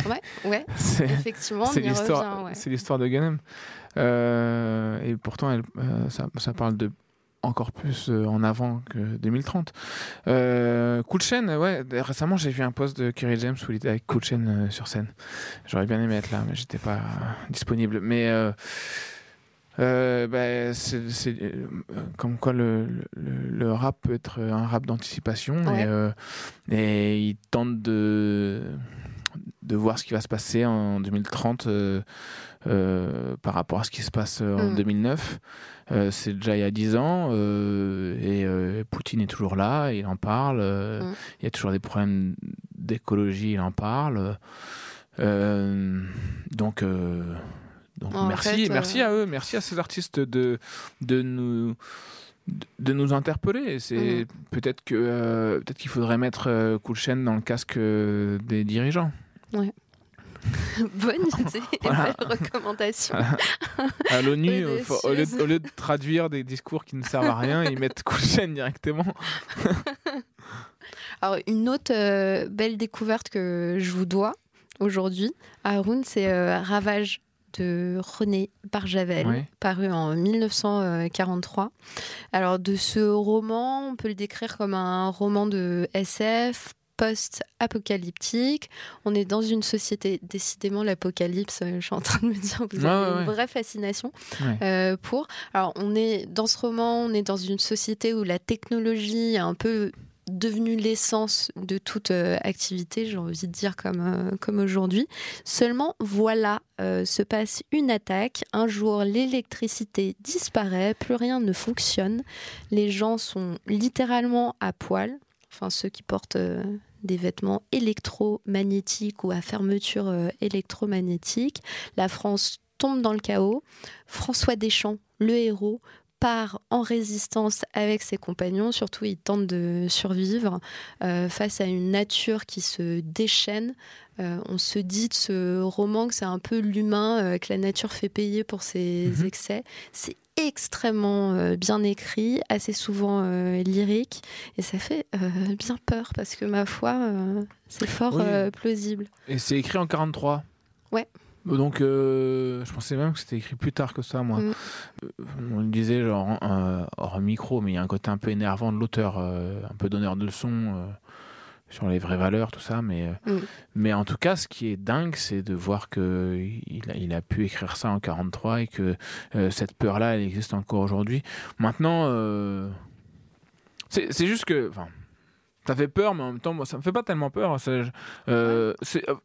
Ouais, ouais, C'est- effectivement, c'est l'histoire, ouais. c'est l'histoire de Gunem. Euh, et pourtant, elle, euh, ça, ça parle de encore plus euh, en avant que 2030. Euh, Cool Chain, ouais. Récemment, j'ai vu un post de Kerry James où il était avec Cool Chain euh, sur scène. J'aurais bien aimé être là, mais j'étais pas disponible. Mais euh, bah, c'est c'est, euh, comme quoi le, le, le rap peut être un rap d'anticipation Ouais. et, euh, et il tente de de voir ce qui va se passer en 2030 euh, euh, par rapport à ce qui se passe euh, en Mm. 2009. Euh, c'est déjà il y a 10 ans et Poutine est toujours là, il en parle. Mm. Il y a toujours des problèmes d'écologie, il en parle. Donc, donc En merci, fait, merci à eux, merci à ces artistes de, de nous de- nous interpeller. C'est Mhm. peut-être que euh, peut-être qu'il faudrait mettre euh, dans le casque euh, des dirigeants. Ouais. Bonne idée, Voilà. belle recommandation. Voilà. À l'ONU, euh, au, lieu de, au lieu de traduire des discours qui ne servent à rien, ils mettent Chain directement. Alors, une autre euh, belle découverte que je vous dois aujourd'hui, Haroun, c'est euh, Ravage de René Barjavel, Ouais. paru en 1943. Alors, de ce roman, on peut le décrire comme un roman de SF post-apocalyptique. On est dans une société, décidément l'apocalypse, euh, je suis en train de me dire, vous Ouais, avez ouais, une vraie fascination Ouais. euh, pour. Alors, on est dans ce roman, on est dans une société où la technologie est un peu devenue l'essence de toute euh, activité, j'ai envie de dire comme, euh, comme aujourd'hui. Seulement, voilà, euh, se passe une attaque. Un jour, l'électricité disparaît, plus rien ne fonctionne. Les gens sont littéralement à poil, enfin ceux qui portent des vêtements électromagnétiques ou à fermeture euh, électromagnétique. La France tombe dans le chaos. François Deschamps, le héros, part en résistance avec ses compagnons. Surtout, il tente de survivre euh, face à une nature qui se déchaîne. Euh, on se dit de ce roman que c'est un peu l'humain euh, que la nature fait payer pour ses Mhm. excès. C'est extrêmement euh, bien écrit, assez souvent euh, lyrique, et ça fait euh, bien peur parce que ma foi, euh, c'est fort Oui. euh, plausible. Et c'est écrit en 43. Ouais. Donc, euh, je pensais même que c'était écrit plus tard que ça, moi. Mm. On le disait, genre, euh, hors micro, mais il y a un côté un peu énervant de l'auteur, euh, un peu donneur de leçons euh, sur les vraies valeurs, tout ça. Mais, euh, Mm. mais en tout cas, ce qui est dingue, c'est de voir qu'il a, il a pu écrire ça en 43 et que euh, cette peur-là, elle existe encore aujourd'hui. Maintenant, euh, c'est c'est juste que. enfin, ça fait peur, mais en même temps, moi, ça me fait pas tellement peur. Euh, euh,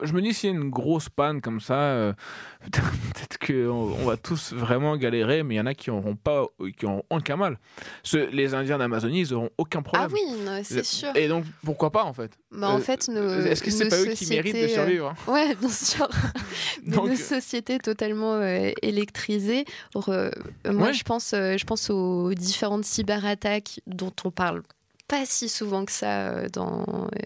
je me dis, s'il y a une grosse panne comme ça, euh, peut-être qu'on on va tous vraiment galérer, mais il y en a qui n'auront pas, qui auront aucun mal. Ce- les Indiens d'Amazonie, ils n'auront aucun problème. Ah oui, c'est sûr. Et donc, pourquoi pas, en fait? Bah, en fait, Est-ce que c'est pas eux qui méritent de sociétés, survivre hein? Ouais, bien sûr. Donc, nos sociétés totalement électrisées. Re- moi, Ouais. je pense, je pense aux différentes cyberattaques dont on parle pas si souvent que ça euh, dans,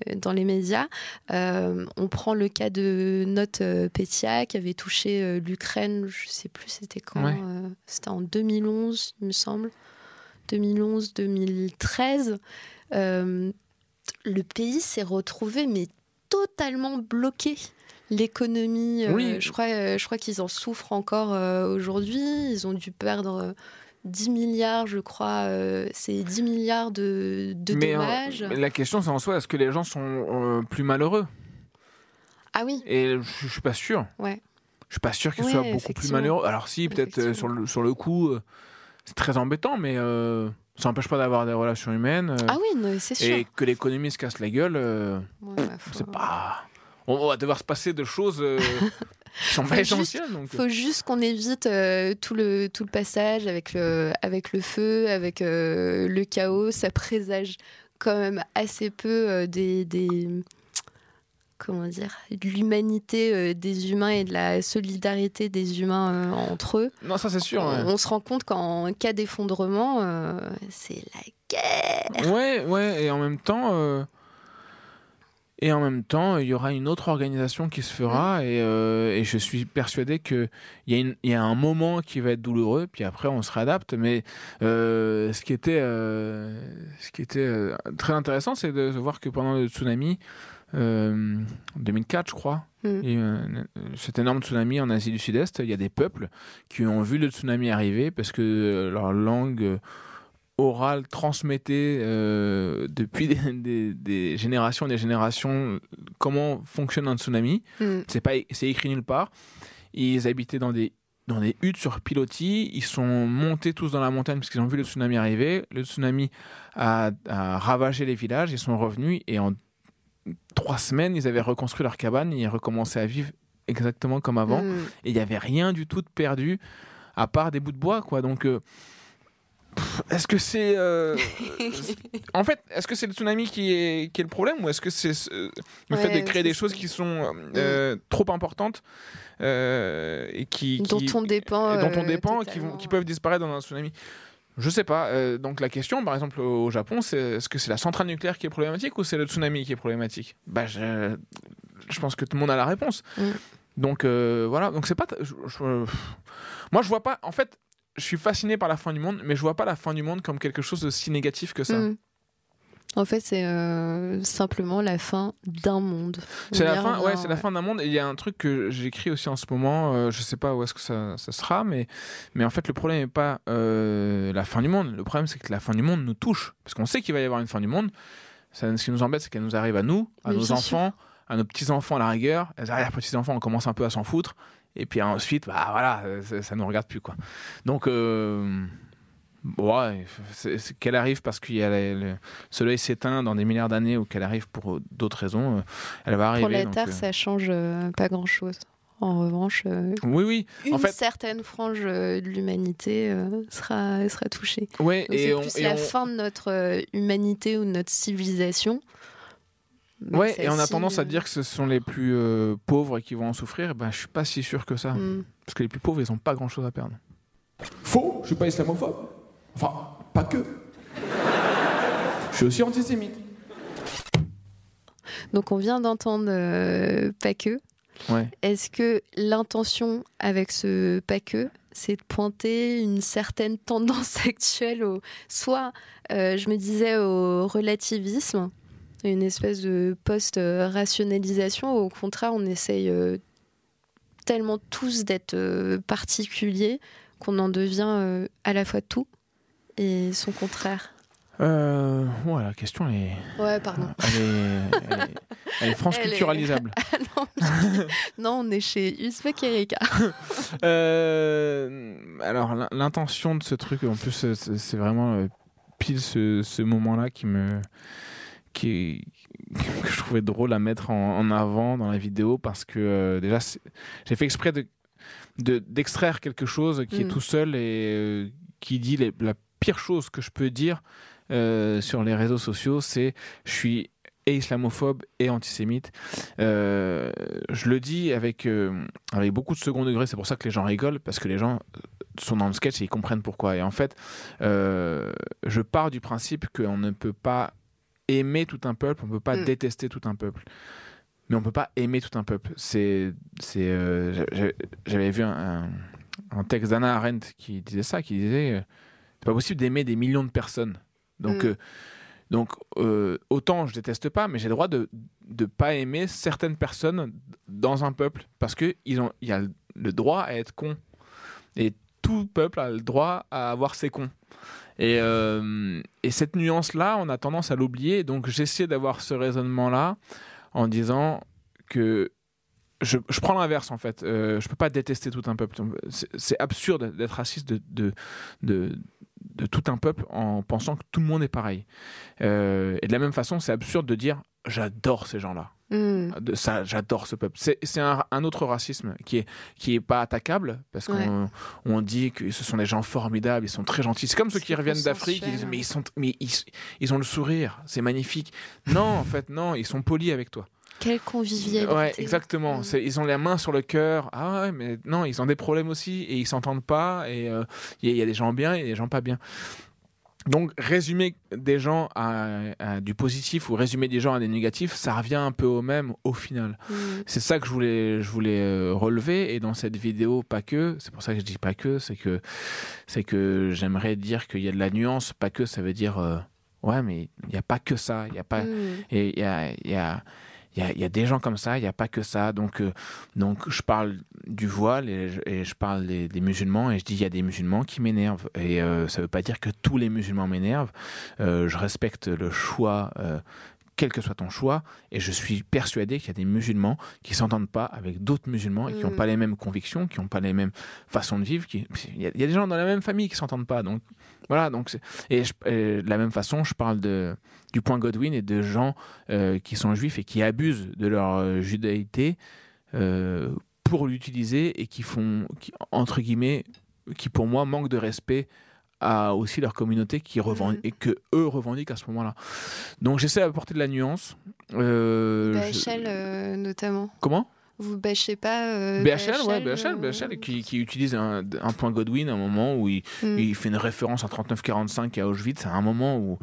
euh, dans les médias. Euh, on prend le cas de Note Petia qui avait touché l'Ukraine, je sais plus c'était quand, Ouais. euh, c'était en 2011, il me semble. 2011-2013. Euh, le pays s'est retrouvé mais totalement bloqué. L'économie, euh, Oui. je crois, euh, je crois qu'ils en souffrent encore euh, aujourd'hui. Ils ont dû perdre 10 milliards, je crois. euh, c'est 10 milliards de, de mais, euh, dommages. la question, c'est en soi, est-ce que les gens sont euh, plus malheureux? Ah oui. Et je, je suis pas sûr. Ouais. Je suis pas sûr qu'il Ouais, soit beaucoup plus malheureux. Alors si, peut-être sur le, sur le coup, c'est très embêtant, mais ça n'empêche pas d'avoir des relations humaines. Ah oui, c'est sûr. Et que l'économie se casse la gueule, Ouais, bah, faut- c'est pas... On va devoir se passer de choses euh, qui sont Faut pas juste- essentielles. Donc... faut juste qu'on évite euh, tout, le, tout le passage avec le, avec le feu, avec euh, le chaos. Ça présage quand même assez peu euh, des, des- Comment dire De l'humanité euh, des humains et de la solidarité des humains euh, entre eux. Non, ça c'est sûr. On, ouais. on se rend compte qu'en cas d'effondrement, euh, c'est la guerre. Ouais, ouais, et en même temps, et en même temps, il y aura une autre organisation qui se fera, et, euh, et je suis persuadé que il y, a une- y a un moment qui va être douloureux, puis après on se réadapte. Mais euh, ce qui était, euh, ce qui était très intéressant, c'est de, voir que pendant le tsunami. euh, 2004, je crois. Mm. il y a eu un- cet énorme tsunami en Asie du Sud-Est. Il y a des peuples qui ont vu le tsunami arriver parce que leur langue orale transmettait euh, depuis des, des- des générations et des générations comment fonctionne un tsunami. Mm. C'est pas, c'est écrit nulle part. Ils habitaient dans des dans des huttes sur pilotis, ils sont montés tous dans la montagne parce qu'ils ont vu le tsunami arriver. Le tsunami a, a ravagé les villages, ils sont revenus et en trois semaines, ils avaient reconstruit leur cabane et ils recommençaient à vivre exactement comme avant. Mm. Et il n'y avait rien du tout de perdu, à part des bouts de bois, quoi. Donc, euh, est-ce que c'est. euh, en fait, est-ce que c'est le tsunami qui est, qui est le problème ou est-ce que c'est euh, le fait de créer des choses qui sont euh, euh, trop importantes et qui, Dont on dépend, et dont on dépend, qui, vont, qui peuvent disparaître dans un tsunami je sais pas. Euh, donc la question, par exemple, au Japon, c'est est-ce que c'est la centrale nucléaire qui est problématique ou c'est le tsunami qui est problématique? Bah, je, je pense que tout le monde a la réponse. Mm. Donc euh, voilà. Donc c'est pas. je- je- moi, je vois pas. En fait, je suis fasciné par la fin du monde, mais je vois pas la fin du monde comme quelque chose de si négatif que ça. Mm. En fait, c'est euh, simplement la fin d'un monde. C'est la fin, ouais, c'est la fin d'un monde. Et il y a un truc que j'écris aussi en ce moment. euh, je sais pas où est-ce que ça, ça sera, mais mais en fait le problème n'est pas euh, la fin du monde. Le problème c'est que la fin du monde nous touche parce qu'on sait qu'il va y avoir une fin du monde. Ça, ce qui nous embête, c'est qu'elle nous arrive à nous, à Mais nos enfants, à nos petits enfants à la rigueur. Les arrière petits enfants, on commence un peu à s'en foutre. Et puis ensuite, bah voilà, euh, ça, ça nous regarde plus quoi. Donc euh, Ouais, qu'elle arrive parce que le soleil s'éteint dans des milliards d'années ou qu'elle arrive pour d'autres raisons, euh, elle va arriver. Pour la donc, Terre, euh, ça change euh, pas grand-chose. En revanche, euh, Oui, oui. une En fait, certaine frange de l'humanité euh, sera, sera touchée. Ouais, Donc, et c'est on- plus la on- fin de notre humanité ou de notre civilisation. Ouais, et on a tendance à euh, dire que ce sont les plus euh, pauvres qui vont en souffrir. Ben, je suis pas si sûr que ça. Mm. Parce que les plus pauvres, ils ont pas grand chose à perdre. Faux, je suis pas islamophobe. Enfin, pas que. Je suis aussi antisémite. Donc on vient d'entendre euh, pas que. Ouais. Est-ce que l'intention avec ce pas que, c'est de pointer une certaine tendance actuelle au soit, euh, je me disais, au relativisme, une espèce de post-rationalisation, au contraire, on essaye euh, tellement tous d'être euh, particuliers qu'on en devient euh, à la fois tout et son contraire. Euh, ouais, la question est. Ouais, pardon. Elle est, elle est, elle est Elle culturalisable. Ah non, non, on est chez Uzbek Erika. Euh, alors l'in- l'intention de ce truc, en plus, c'est- vraiment pile ce, ce moment-là qui me, qui, que je trouvais drôle à mettre en, en avant dans la vidéo parce que euh, déjà j'ai fait exprès de de- d'extraire quelque chose qui est Mm. tout seul et euh, qui dit les- la pire chose que je peux dire euh, sur les réseaux sociaux, c'est je suis et islamophobe et antisémite. Euh, je le dis avec, euh, avec beaucoup de second degré, c'est pour ça que les gens rigolent, parce que les gens sont dans le sketch et ils comprennent pourquoi. Et en fait, euh, je pars du principe qu'on ne peut pas aimer tout un peuple, on ne peut pas Mm. détester tout un peuple. Mais on ne peut pas aimer tout un peuple. C'est, c'est, euh, j'a- j'a- j'avais vu un, un- un texte d'Anna Arendt qui disait ça, qui disait euh, c'est pas possible d'aimer des millions de personnes. Donc, Mm. euh, donc euh, autant je déteste pas, mais j'ai le droit de ne pas aimer certaines personnes dans un peuple parce que ils ont, il y a le- le droit à être con et tout peuple a le droit à avoir ses cons. Et, euh, et cette nuance-là, on a tendance à l'oublier. Donc j'essaie d'avoir ce raisonnement-là en disant que je, prends l'inverse en fait. Euh, je peux pas détester tout un peuple. C'est- absurde d'être raciste de tout un peuple en pensant que tout le monde est pareil. Euh, et de la même façon, c'est absurde de dire j'adore ces gens-là. Mm. Ça, j'adore ce peuple. C'est un, un autre racisme qui est qui est pas attaquable parce qu'on on dit que ce sont des gens formidables, ils sont très gentils. C'est comme ceux qui reviennent d'Afrique, ils disent mais ils sont mais ils, ils ont le sourire, c'est magnifique. Non, en fait non, ils sont polis avec toi. Quelle convivialité. Ouais, exactement. C'est- Ils ont la main sur le cœur. Ah ouais, mais non, ils ont des problèmes aussi et ils s'entendent pas. Et euh, il y, y a des gens bien et des gens pas bien. Donc, résumer des gens à, à du positif ou résumer des gens à des négatifs, ça revient un peu au même au final. Mm. C'est ça que je voulais, je voulais euh, relever. Et dans cette vidéo, pas que, c'est pour ça que je dis pas que, c'est que, c'est que j'aimerais dire qu'il y a de la nuance. Pas que, ça veut dire, euh, ouais, mais il n'y a pas que ça. Il y a pas, Mm. et il y a, il y a, il y a, des gens comme ça, il n'y a pas que ça. Donc, euh, donc je parle du voile et je, parle des, des musulmans et je dis il y a des musulmans qui m'énervent. Et euh, ça ne veut pas dire que tous les musulmans m'énervent. Euh, je respecte le choix. Quel que soit ton choix, et je suis persuadé qu'il y a des musulmans qui s'entendent pas avec d'autres musulmans et qui n'ont Mm. pas les mêmes convictions, qui n'ont pas les mêmes façons de vivre. Qui... Il, y a, il y a des gens dans la même famille qui s'entendent pas. Donc voilà. Donc c'est- et, je- et de la même façon, je parle de du point Godwin et de gens euh, qui sont juifs et qui abusent de leur euh, judaïté euh, pour l'utiliser et qui font, qui, entre guillemets, qui pour moi manquent de respect à aussi leur communauté qui revendique, et que eux revendiquent à ce moment-là. Donc j'essaie d'apporter de la nuance. Euh, BHL euh, notamment. Comment? Vous bâchez pas euh, BHL, ouais, euh, BHL, BHL qui, qui utilise un, un point Godwin à un moment où il, Mm. il fait une référence à 39-45 et à Auschwitz, à un moment où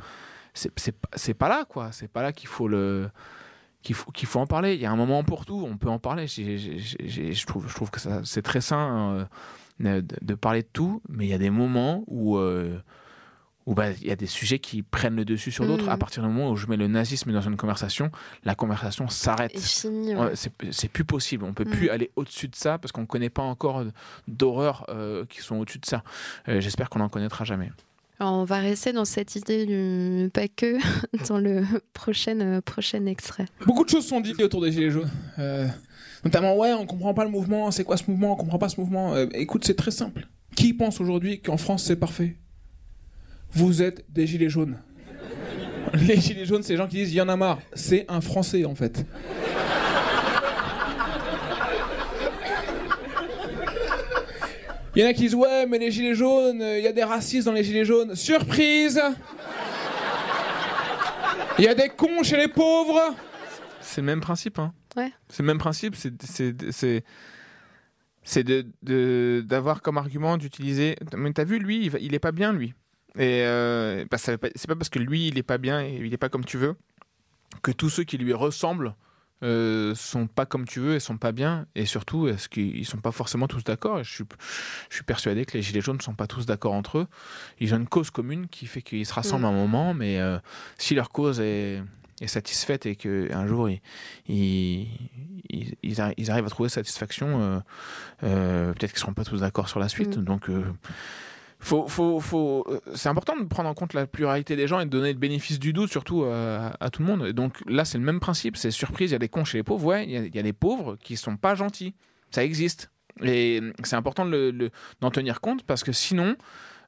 c'est c'est pas- là, quoi. C'est pas là qu'il faut le qu'il faut, qu'il faut en parler. Il y a un moment pour tout, on peut en parler. Je, trouve, je trouve que ça- c'est très sain euh, de, de parler de tout, mais il y a des moments où euh, où bah, il y a des sujets qui prennent le dessus sur d'autres. Mm. À partir du moment où je mets le nazisme dans une conversation, la conversation s'arrête. Ouais. C'est plus possible. On peut Mm. plus aller au-dessus de ça parce qu'on ne connaît pas encore d'horreurs euh, qui sont au-dessus de ça. Euh, J'espère qu'on n'en connaîtra jamais. Alors, on va rester dans cette idée du pas que dans le prochain, euh, prochain extrait. Beaucoup de choses sont dites autour des Gilets jaunes. Notamment, ouais, on comprend pas le mouvement, c'est quoi ce mouvement, on comprend pas ce mouvement. Euh, écoute, c'est très simple. Qui pense aujourd'hui qu'en France c'est parfait? Vous êtes des Gilets jaunes. Les Gilets jaunes, c'est les gens qui disent il y en a marre. C'est un Français en fait. Il y en a qui disent ouais, mais les Gilets jaunes, euh, il y a des racistes dans les Gilets jaunes. Surprise Il y a des cons chez les pauvres C'est le même principe. Hein. Ouais. C'est le même principe. C'est de d'avoir comme argument d'utiliser. Mais t'as vu lui, il, il est pas bien lui. Et euh, bah, c'est pas parce que lui il est pas bien et il est pas comme tu veux que tous ceux qui lui ressemblent euh, sont pas comme tu veux et sont pas bien et surtout est-ce qu'ils sont pas forcément tous d'accord? Je suis je suis persuadé que les gilets jaunes ne sont pas tous d'accord entre eux ils ont une cause commune qui fait qu'ils se rassemblent Mm. à un moment mais euh, si leur cause est, est satisfaite et que un jour ils ils, ils, ils arri- ils arrivent à trouver satisfaction euh, euh, peut-être qu'ils seront pas tous d'accord sur la suite Mm. donc euh, faut, faut, faut, c'est important de prendre en compte la pluralité des gens et de donner le bénéfice du doute surtout à, à tout le monde. Et donc là, c'est le même principe. C'est surprise, il y a des cons chez les pauvres. Ouais, il y a, il y a des pauvres qui sont pas gentils. Ça existe. Et c'est important de d'en tenir compte parce que sinon,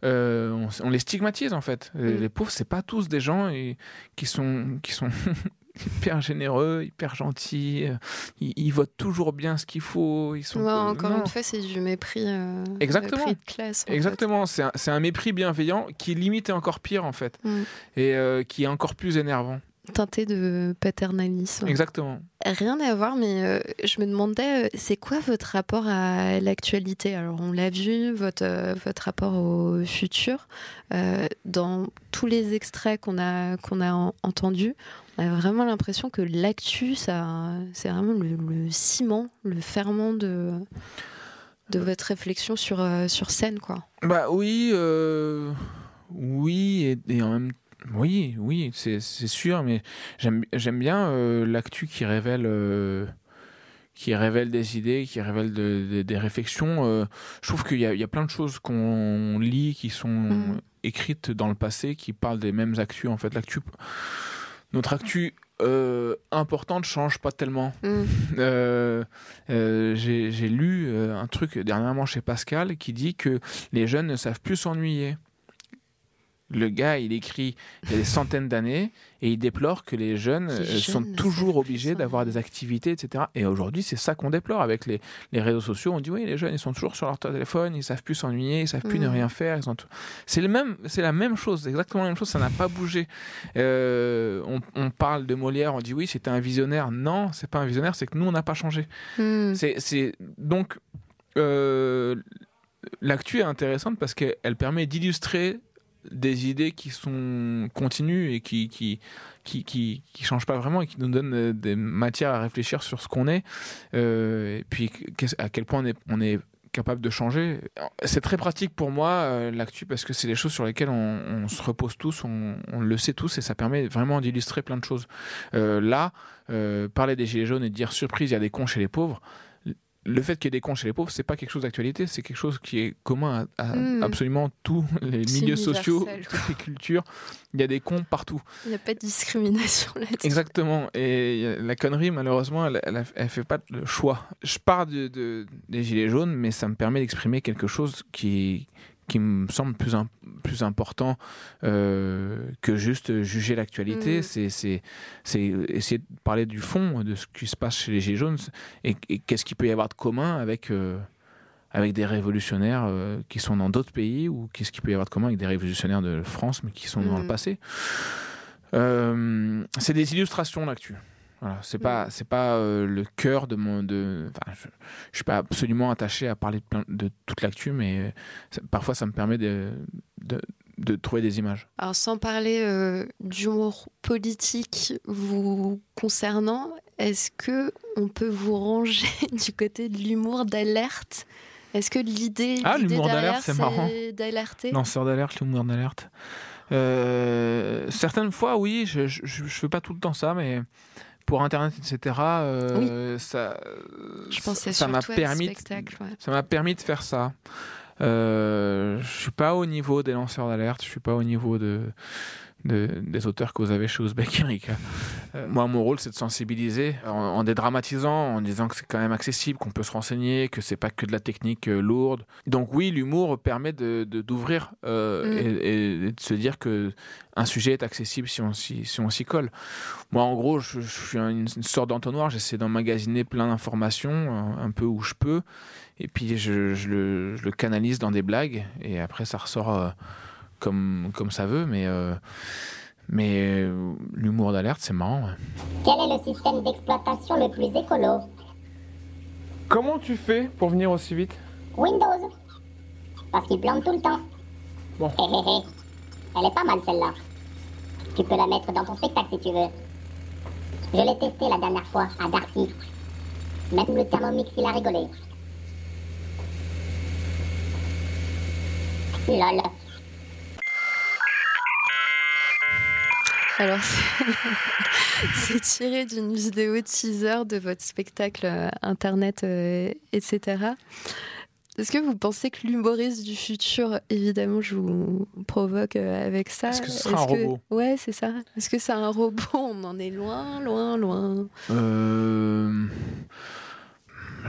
euh, on, on les stigmatise en fait. Euh, Mm. Les pauvres, c'est pas tous des gens et, qui sont, qui sont hyper généreux, hyper gentils. euh, Ils, ils votent toujours bien ce qu'il faut. Ils sont Ouais, encore non. une fois, c'est du mépris, euh, Exactement. mépris de classe. Exactement, c'est un, mépris bienveillant qui limite est encore pire en fait, Mm. et euh, qui est encore plus énervant. Teinté de paternalisme. Exactement. Rien à voir, mais euh, je me demandais, euh, c'est quoi votre rapport à l'actualité? Alors, on l'a vu, votre, euh, votre rapport au futur. Euh, dans tous les extraits qu'on a, qu'on a en- entendus, on a vraiment l'impression que l'actu, ça, c'est vraiment le, le ciment, le ferment de, de votre réflexion sur, euh, sur scène, quoi. Bah oui, euh, oui, et, et en même oui, oui, c'est sûr, mais j'aime bien euh, l'actu qui révèle. euh, qui révèle des idées, qui révèle de- de- des réflexions. euh, je trouve qu'il y, a- il y a plein de choses qu'on lit qui sont Mm. écrites dans le passé, qui parlent des mêmes actus. En fait, l'actu, notre actu importantes changent pas tellement. Mm. J'ai lu un truc dernièrement chez Pascal qui dit que les jeunes ne savent plus s'ennuyer. Le gars, il écrit il y a des centaines d'années et il déplore que les jeunes euh, sont toujours obligés d'avoir des activités, etc. Et aujourd'hui, c'est ça qu'on déplore avec les, les réseaux sociaux. On dit oui, les jeunes, ils sont toujours sur leur téléphone, ils savent plus s'ennuyer, ils savent plus ne Mm. rien faire. Tout- C'est le même, c'est la même chose, exactement la même chose. Ça n'a pas bougé. Euh, on, on parle de Molière, on dit oui, c'était un visionnaire. Non, c'est pas un visionnaire, c'est que nous, on n'a pas changé. Mm. C'est- donc euh, l'actu est intéressante parce qu'elle permet d'illustrer des idées qui sont continues et qui qui qui qui, qui changent pas vraiment et qui nous donnent euh, des matières à réfléchir sur ce qu'on est euh, et puis à quel point on est, on est capable de changer. C'est très pratique pour moi euh, l'actu parce que c'est des choses sur lesquelles on, se repose tous, on, le sait tous et ça permet vraiment d'illustrer plein de choses. Là, parler des gilets jaunes et dire surprise, il y a des cons chez les pauvres. Le fait qu'il y ait des cons chez les pauvres, c'est pas quelque chose d'actualité, c'est quelque chose qui est commun à, à Mm. absolument tous les milieux sociaux, toutes les cultures. Il y a des cons partout. Il n'y a pas de discrimination là-dessus. Exactement. Et la connerie, malheureusement, elle, elle, elle fait pas le choix. Je pars de, de- des Gilets jaunes, mais ça me permet d'exprimer quelque chose qui, qui me semble plus, im- plus important euh, que juste juger l'actualité. Mm. C'est, essayer de parler du fond de ce qui se passe chez les Gilets jaunes et, et qu'est-ce qu'il peut y avoir de commun avec. euh, avec des révolutionnaires euh, qui sont dans d'autres pays ou qu'est-ce qu'il peut y avoir de commun avec des révolutionnaires de France mais qui sont dans le Mm. passé. C'est des illustrations l'actu. Voilà, c'est pas c'est pas euh, le cœur de mon de enfin, je, je suis pas absolument attaché à parler de, plein- de toute l'actu mais euh, ça- parfois ça me permet de, de, de trouver des images. Alors sans parler euh, d'humour politique vous concernant, est-ce que on peut vous ranger du côté de l'humour d'alerte? Est-ce que l'idée Ah, l'humour d'alerte, c'est marrant. d'alerter? Lanceur d'alerte, l'humour d'alerte. Euh, certaines fois, oui, je, je, je fais pas tout le temps ça, mais pour Internet, etc., euh, ça, ça m'a permis, spectacle, ouais. ça m'a permis de faire ça. Euh, je suis pas au niveau des lanceurs d'alerte, je suis pas au niveau de, de- des auteurs que vous avez chez Ouzbek. Euh, moi, mon rôle, c'est de sensibiliser en, en dédramatisant, en disant que c'est quand même accessible, qu'on peut se renseigner, que c'est pas que de la technique euh, lourde. Donc oui, l'humour permet de d'ouvrir euh, Mm. et, et de se dire que un sujet est accessible si on s'y si on s'y colle. Moi, en gros, je, je suis une, une sorte d'entonnoir. J'essaie d'emmagasiner plein d'informations, un, un peu où je peux, et puis je, je le, je le canalise dans des blagues, et après ça ressort euh, comme comme ça veut. Mais euh, mais euh, l'humour d'alerte, c'est marrant. ouais. Quel est le système d'exploitation le plus écolo? Comment tu fais pour venir aussi vite? Windows. Parce qu'il plante tout le temps. Bon. Hé hé hé. Elle est pas mal celle-là. Tu peux la mettre dans ton spectacle si tu veux. Je l'ai testé la dernière fois à Darty. Même le Thermomix il a rigolé. Lol. Alors, c'est- tiré d'une vidéo teaser de votre spectacle euh, internet, euh, etc. Est-ce que vous pensez que l'humoriste du futur, évidemment, je vous provoque euh, avec ça Est-ce que ce sera un robot? Ouais, c'est ça. Est-ce que c'est un robot? On en est loin, loin, loin. Euh,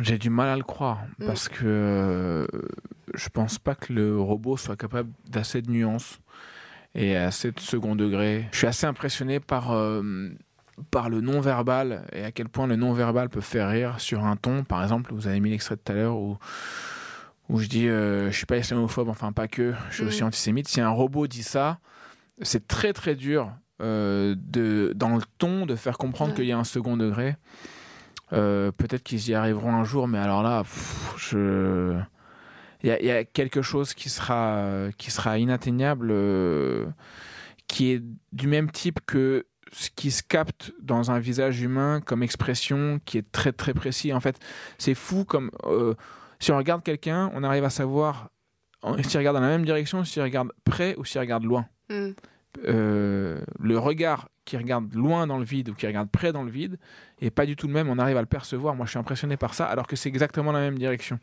J'ai du mal à le croire Mm. parce que je pense pas que le robot soit capable d'assez de nuances et assez de second degré. Je suis assez impressionné par euh, par le non verbal et à quel point le non verbal peut faire rire sur un ton. Par exemple, vous avez mis l'extrait tout à l'heure où où je dis euh, je suis pas islamophobe, enfin pas que, je suis aussi Mm. antisémite. Si un robot dit ça, c'est très très dur euh, de dans le ton de faire comprendre Ouais. qu'il y a un second degré. Euh, Peut-être qu'ils y arriveront un jour, mais alors là, pff, je il y, a- il y a quelque chose qui sera qui sera inatteignable, euh, qui est du même type que ce qui se capte dans un visage humain comme expression, qui est très très précis. En fait, c'est fou comme euh, si on regarde quelqu'un, on arrive à savoir s'il regarde dans la même direction, s'il regarde près ou s'il regarde loin. Mm. Euh, le regard qui regarde loin dans le vide ou qui regarde près dans le vide est pas du tout le même. On arrive à le percevoir. Moi, je suis impressionné par ça, alors que c'est exactement la même direction.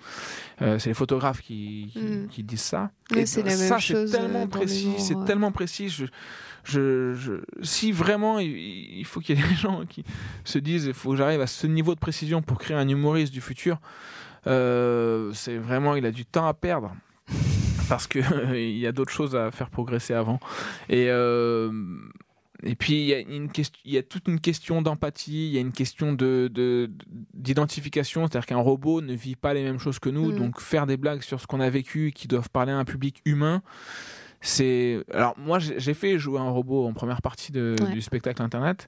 Euh, c'est les photographes qui, qui, Mm. qui disent ça. Ouais, Et c'est la ça, même c'est chose, euh, tellement précis. C'est ouais. tellement précis. Je, je, je- si vraiment il, il faut qu'il y ait des gens qui se disent, il faut que j'arrive à ce niveau de précision pour créer un humoriste du futur. euh, c'est vraiment, il a du temps à perdre parce que il y a d'autres choses à faire progresser avant. Et euh, et puis il y a une question, il y a toute une question d'empathie, il y a une question de de- d'identification, c'est-à-dire qu'un robot ne vit pas les mêmes choses que nous, Mm. donc faire des blagues sur ce qu'on a vécu qui doivent parler à un public humain. C'est alors moi j'ai j'ai fait jouer un robot en première partie de- Ouais. du spectacle internet.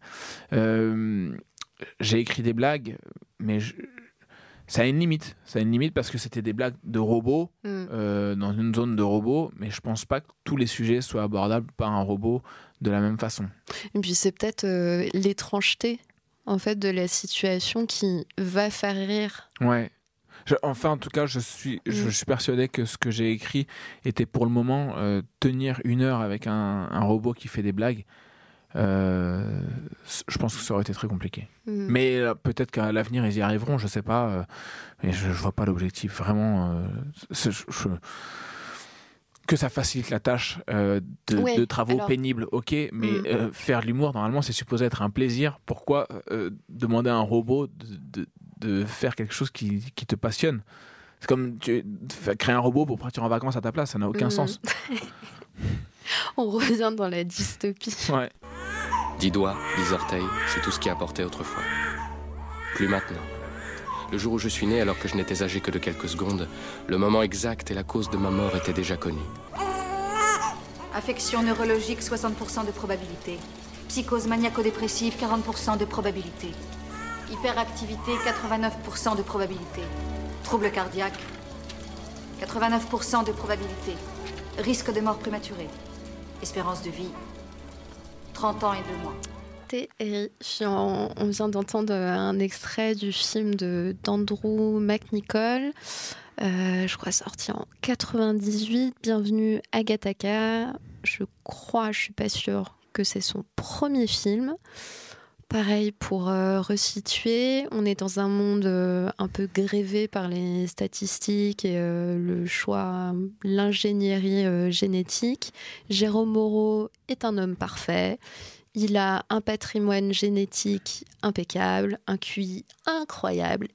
Euh, j'ai écrit des blagues, mais je- ça a une limite. Ça a une limite parce que c'était des blagues de robots Mm. euh, dans une zone de robots, mais je pense pas que tous les sujets soient abordables par un robot de la même façon. Et puis c'est peut-être euh, l'étrangeté en fait de la situation qui va faire rire. Ouais. Je- enfin, en tout cas, je suis, je Mm. suis persuadé que ce que j'ai écrit était pour le moment euh, tenir une heure avec un, un robot qui fait des blagues. Euh, je pense que ça aurait été très compliqué. Mm. Mais euh, peut-être qu'à l'avenir ils y arriveront, je sais pas. euh, mais je, je vois pas l'objectif vraiment. euh, c'est- je- je- que ça facilite la tâche euh, de, Ouais, de travaux alors- pénibles, ok, mais Mm. euh, faire de l'humour, normalement, c'est supposé être un plaisir. Pourquoi euh, demander à un robot de, de- de faire quelque chose qui, qui te passionne? C'est comme tu, créer un robot pour partir en vacances à ta place, ça n'a aucun Mm. sens. On revient dans la dystopie. Ouais. Dix doigts, dix orteils, c'est tout ce qui apportait autrefois. Plus maintenant. Le jour où je suis né, alors que je n'étais âgé que de quelques secondes, le moment exact et la cause de ma mort étaient déjà connus. Affection neurologique, 60% de probabilité. Psychose maniaco-dépressive, 40% de probabilité. Hyperactivité, 89% de probabilité. Trouble cardiaque, 89% de probabilité. Risque de mort prématurée. Espérance de vie, 30 ans et 2 mois. Terrifiant. On vient d'entendre un extrait du film de d'Andrew McNichol, euh, je crois sorti en 98. Bienvenue à Gattaca. Je crois, je suis pas sûre que c'est son premier film. Pareil pour euh, resituer, on est dans un monde euh, un peu grévé par les statistiques et euh, le choix, l'ingénierie génétique. Jérôme Moreau est un homme parfait. Il a un patrimoine génétique impeccable, un QI incroyable,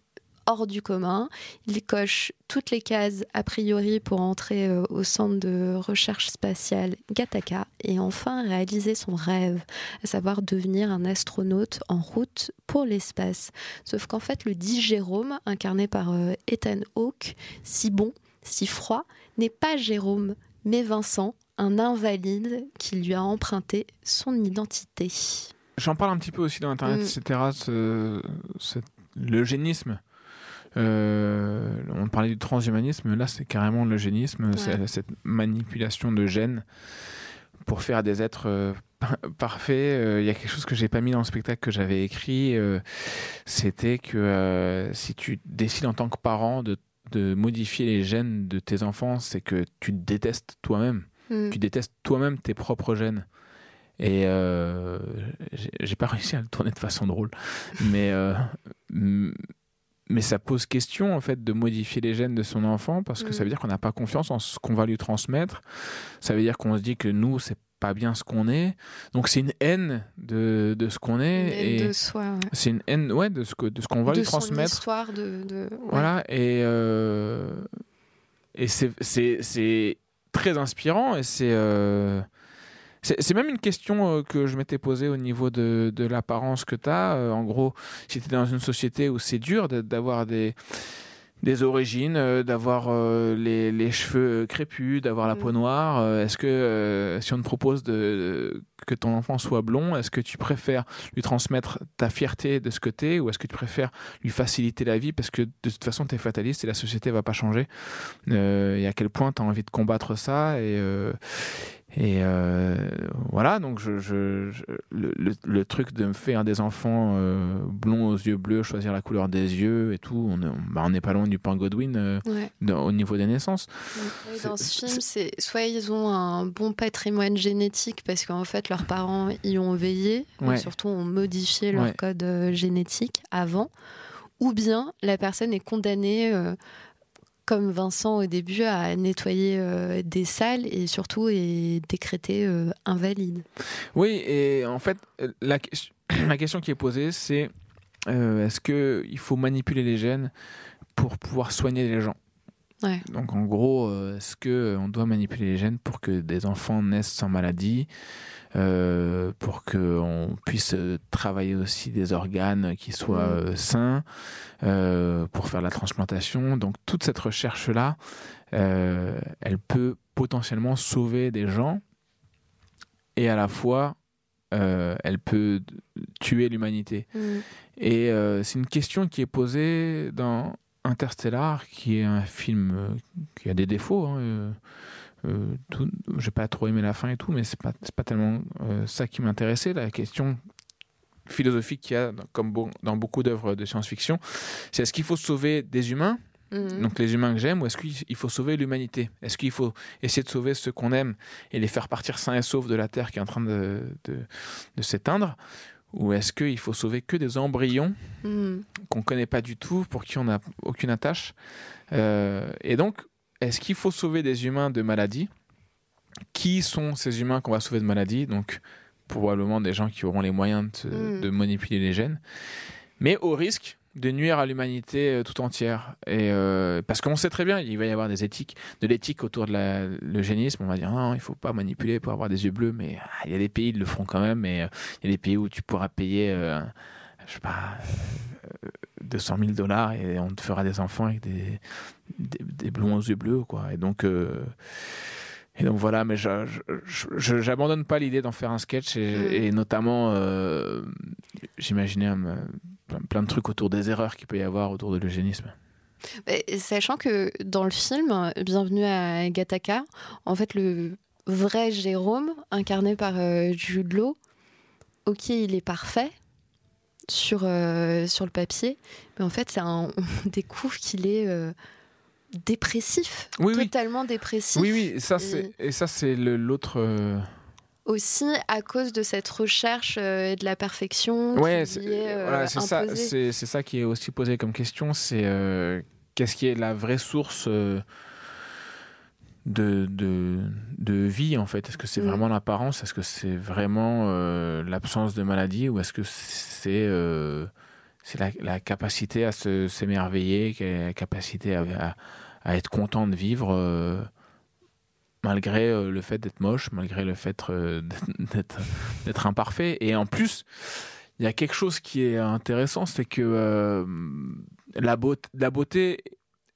hors du commun. Il coche toutes les cases a priori pour entrer euh, au centre de recherche spatiale Gattaca et enfin réaliser son rêve, à savoir devenir un astronaute en route pour l'espace. Sauf qu'en fait, le dit Jérôme, incarné par euh, Ethan Hawke, si bon, si froid, n'est pas Jérôme, mais Vincent, un invalide qui lui a emprunté son identité. J'en parle un petit peu aussi dans Internet, Mm. etc. ce- ce- l'eugénisme. Euh, on parlait du transhumanisme, là c'est carrément l'eugénisme, c'est cette manipulation de gènes pour faire des êtres euh, parfaits. Euh, Il y a quelque chose que j'ai pas mis dans le spectacle que j'avais écrit, c'était que si tu décides en tant que parent de, de modifier les gènes de tes enfants, c'est que tu te détestes toi-même. Mm. Tu détestes toi-même tes propres gènes. Et j'ai pas réussi à le tourner de façon drôle, mais mais ça pose question en fait de modifier les gènes de son enfant parce que ça veut dire qu'on n'a pas confiance en ce qu'on va lui transmettre. Ça veut dire qu'on se dit que nous c'est pas bien ce qu'on est. Donc c'est une haine de, de ce qu'on est Une haine et de soi, ouais. c'est une haine ouais de ce que de ce qu'on va de lui son transmettre. histoire de, de- ouais. Voilà, et, euh, et c'est- c'est c'est très inspirant et c'est. euh, c'est même une question euh, que je m'étais posée au niveau de, de l'apparence que tu as. en gros, si tu es dans une société où c'est dur d'avoir des, des origines, euh, d'avoir euh, les, les cheveux crépus, d'avoir la peau noire, euh, est-ce que euh, si on te propose de, que ton enfant soit blond, est-ce que tu préfères lui transmettre ta fierté de ce es ou est-ce que tu préfères lui faciliter la vie parce que de toute façon tu es fataliste et la société va pas changer? Euh, et à quel point tu as envie de combattre ça et, euh, Et euh, voilà, donc je, je, je- le, le- le truc de me faire des enfants euh, blonds aux yeux bleus, choisir la couleur des yeux et tout, on est- bah, n'est pas loin du point Godwin euh, Ouais. dans- au niveau des naissances. Oui, dans ce film, c'est soit ils ont un bon patrimoine génétique parce qu'en fait leurs parents y ont veillé, et Ouais. surtout ont modifié leur Ouais. code génétique avant, ou bien la personne est condamnée, comme Vincent au début, à nettoyer euh, des salles et surtout est décrétée euh, invalide. Oui, et en fait, la, la question qui est posée, c'est euh, est-ce qu'il faut manipuler les gènes pour pouvoir soigner les gens? Ouais. Donc en gros, est-ce qu'on doit manipuler les gènes pour que des enfants naissent sans maladie, euh, pour qu'on puisse travailler aussi des organes qui soient Mm. euh, sains, euh, pour faire la transplantation Donc toute cette recherche-là, elle peut potentiellement sauver des gens et à la fois, euh, elle peut tuer l'humanité. Mm. Et euh, c'est une question qui est posée dans Interstellar, qui est un film qui a des défauts. Hein, euh, j'ai pas trop aimé la fin et tout, mais c'est pas c'est pas tellement euh, ça qui m'intéressait. La question philosophique qu'il y a dans- comme dans beaucoup d'œuvres de science-fiction, c'est est-ce qu'il faut sauver des humains? Mhm. donc les humains que j'aime, ou est-ce qu'il il faut sauver l'humanité? Est-ce qu'il faut essayer de sauver ceux qu'on aime et les faire partir sains et saufs de la Terre qui est en train de, de, de s'éteindre? Ou est-ce qu'il faut sauver que des embryons Mm. qu'on ne connaît pas du tout, pour qui on n'a aucune attache? Euh, Et donc, est-ce qu'il faut sauver des humains de maladies? Qui sont ces humains qu'on va sauver de maladies? Donc, probablement des gens qui auront les moyens de, Mm. de manipuler les gènes, mais au risque de nuire à l'humanité euh, tout entière. Et euh, parce qu'on sait très bien, il va y avoir des éthiques, de l'éthique autour de la- l'eugénisme. On va dire non, il faut pas manipuler pour avoir des yeux bleus, mais ah, il y a des pays qui le feront quand même. Mais euh, il y a des pays où tu pourras payer, euh, je sais pas, euh, 200 000 dollars et on te fera des enfants avec des, des, des blonds aux yeux bleus, quoi. Et donc. euh, et donc voilà, mais j'abandonne pas l'idée d'en faire un sketch et, et notamment, euh, j'imaginais un- plein, de trucs autour des erreurs qu'il peut y avoir autour de l'eugénisme. Sachant que dans le film Bienvenue à Gattaca, en fait, le vrai Jérôme, incarné par euh, Jude Law, ok, il est parfait sur, euh, sur le papier, mais en fait, un- on découvre qu'il est euh, dépressif, Oui, oui. totalement dépressif. Oui, oui, et ça c'est et ça c'est l'autre. euh, Aussi à cause de cette recherche euh, de la perfection Ouais, c'est euh, voilà, c'est ça, c'est ça qui est aussi posé comme question, c'est euh, qu'est-ce qui est la vraie source euh, de, de, de vie en fait? Est-ce que c'est Mm. vraiment l'apparence? Est-ce que c'est vraiment euh, l'absence de maladie? Ou est-ce que c'est euh, c'est la, la capacité à se- s'émerveiller, est la capacité à, à, à être content de vivre euh, malgré euh, le fait d'être moche, malgré le fait euh, d'être d'être imparfait. Et en plus, il y a quelque chose qui est intéressant, c'est que euh, la, beauté, la beauté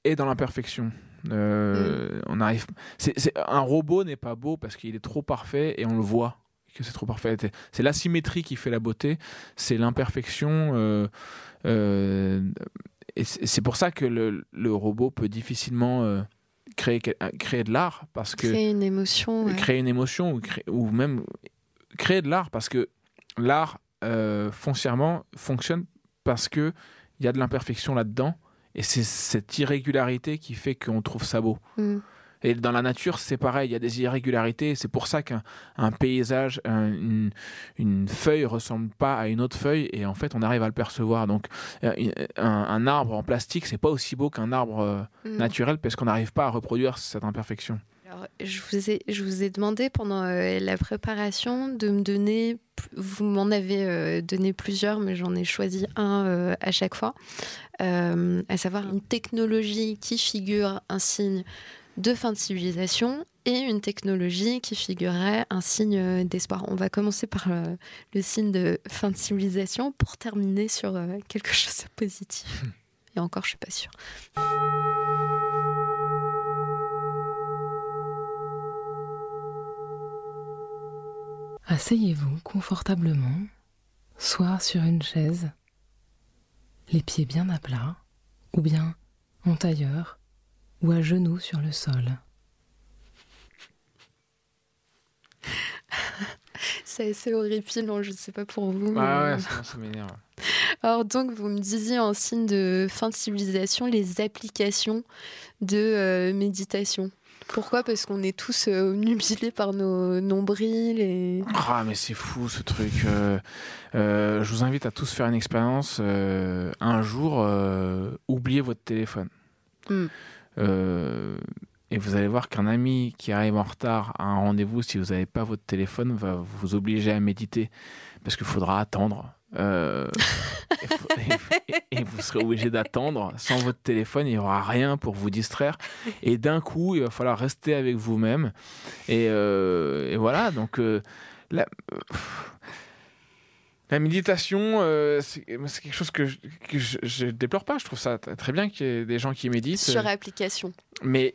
est dans l'imperfection. Euh, on arrive. c'est- c'est- un robot n'est pas beau parce qu'il est trop parfait et on le voit que c'est trop parfait. C'est l'asymétrie qui fait la beauté, c'est l'imperfection. euh, euh, et c'est pour ça que le, le robot peut difficilement euh, créer, créer de l'art parce que Créer une émotion. ouais. créer une émotion ou, créer- ou même créer de l'art parce que l'art foncièrement fonctionne parce que il y a de l'imperfection là-dedans et c'est cette irrégularité qui fait qu'on trouve ça beau. Mm. Et dans la nature, c'est pareil, il y a des irrégularités. C'est pour ça qu'un un paysage, un- une, une feuille ressemble pas à une autre feuille, et en fait, on arrive à le percevoir. Donc, euh, un, un arbre en plastique, c'est pas aussi beau qu'un arbre euh, Mm. naturel, parce qu'on n'arrive pas à reproduire cette imperfection. Alors, je vous ai, je vous ai demandé pendant euh, la préparation de me donner, vous m'en avez euh, donné plusieurs, mais j'en ai choisi un euh, à chaque fois, à savoir une technologie qui figure un signe de fin de civilisation et une technologie qui figurerait un signe euh, d'espoir. On va commencer par euh, le signe de fin de civilisation pour terminer sur euh, quelque chose de positif. Et encore, je suis pas sûre. Asseyez-vous confortablement, soit sur une chaise, les pieds bien à plat, ou bien en tailleur, ou à genoux sur le sol. c'est assez horripilant, je sais pas pour vous. Ah ouais, ça, ça m'énerve. Alors donc, vous me disiez en signe de fin de civilisation les applications de euh, méditation. Pourquoi? Parce qu'on est tous euh, obnubilés par nos nombrils et... Ah mais c'est fou ce truc. Euh, euh, je vous invite à tous faire une expérience. euh, un jour, euh, oubliez votre téléphone. Hmm. Euh, et vous allez voir qu'un ami qui arrive en retard à un rendez-vous, si vous n'avez pas votre téléphone, va vous obliger à méditer parce qu'il faudra attendre. Euh, et, vous serez obligé d'attendre sans votre téléphone, il n'y aura rien pour vous distraire. Et d'un coup, il va falloir rester avec vous-même. Et, euh, voilà, donc euh, la méditation, euh, c'est quelque chose que, je, que je, je déplore pas. Je trouve ça très bien qu'il y ait des gens qui méditent. sur application. Mais,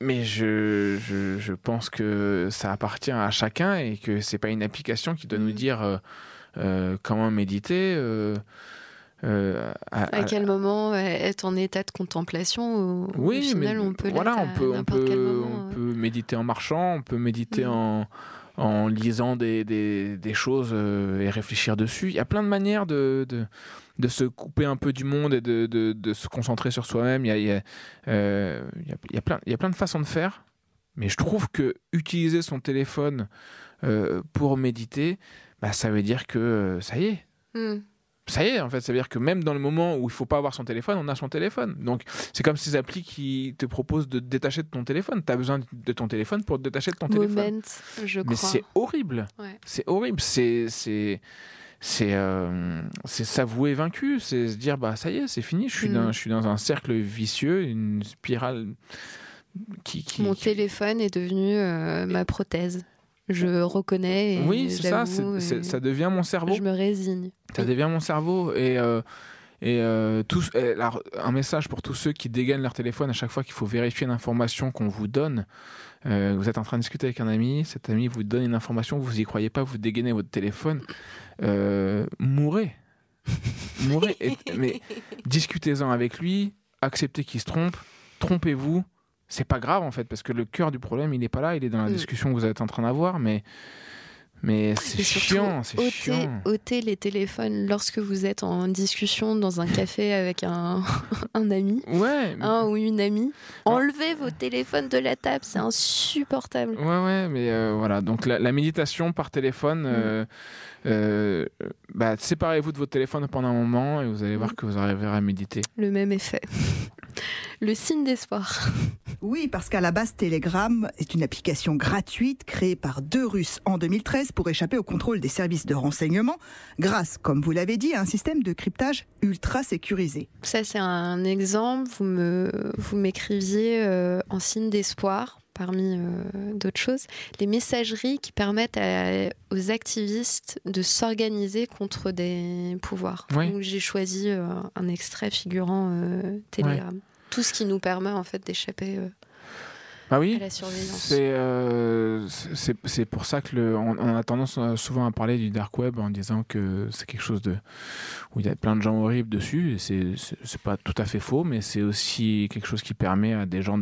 mais je, je, je pense que ça appartient à chacun et que c'est pas une application qui doit Mm. nous dire euh, euh, comment méditer. euh, à- quel moment être en état de contemplation au oui, final, mais on peut voilà, on peut, on n'importe quel peut, moment. on peut méditer en marchant, on peut méditer Mm. en, en lisant des, des, choses euh, et réfléchir dessus. Il y a plein de manières de, de, se couper un peu du monde et de, de, se concentrer sur soi-même. Il y a, il euh, plein, il y a plein de façons de faire, mais je trouve que utiliser son téléphone euh, pour méditer, bah, ça veut dire que ça y est, Hmm. Ça y est, en fait, ça veut dire que même dans le moment où il faut pas avoir son téléphone, on a son téléphone. Donc, c'est comme ces applis qui te proposent de te détacher de ton téléphone. Tu as besoin de ton téléphone pour te détacher de ton téléphone. Je Mais c'est horrible. Ouais. C'est horrible. C'est c'est c'est euh, c'est s'avouer vaincu. C'est se dire bah ça y est, c'est fini. Je suis Mm. dans je suis dans un cercle vicieux, une spirale qui, qui Mon téléphone est devenu euh, ma prothèse. Je reconnais. Et oui, c'est ça. ça devient mon cerveau. Je me résigne. Ça devient mon cerveau et euh, et euh, tous, alors, un message pour tous ceux qui dégainent leur téléphone à chaque fois qu'il faut vérifier l'information qu'on vous donne. Euh, vous êtes en train de discuter avec un ami, cet ami vous donne une information, vous y croyez pas, vous dégainez votre téléphone, euh, mourrez, mourrez. Et- mais discutez-en avec lui, acceptez qu'il se trompe, trompez-vous. C'est pas grave en fait parce que le cœur du problème il est pas là, il est dans la Mm. discussion que vous êtes en train d'avoir, mais mais c'est chiant, c'est ôtez, chiant. ôtez les téléphones lorsque vous êtes en discussion dans un café avec un, un ami Ouais. un ou une amie. Enlevez vos téléphones de la table, c'est insupportable. Ouais, ouais, mais euh, voilà. Donc la, la méditation par téléphone, euh, euh, bah, séparez-vous de votre téléphone pendant un moment et vous allez voir que vous arriverez à méditer. Le même effet. Le signe d'espoir. Oui, parce qu'à la base, Telegram est une application gratuite créée par deux Russes en 2013 pour échapper au contrôle des services de renseignement, grâce, comme vous l'avez dit, à un système de cryptage ultra sécurisé. Ça, c'est un exemple. Vous m'écriviez euh, en signe d'espoir, parmi euh, d'autres choses, les messageries qui permettent à- aux activistes de s'organiser contre des pouvoirs. Oui. Donc, j'ai choisi euh, un extrait figurant euh, Telegram. Tout ce qui nous permet en fait d'échapper. Bah oui. à la surveillance. C'est euh, c'est pour ça que le, on, on a tendance souvent à parler du dark web en disant que c'est quelque chose de où il y a plein de gens horribles dessus. C'est c'est- pas tout à fait faux, mais c'est aussi quelque chose qui permet à des gens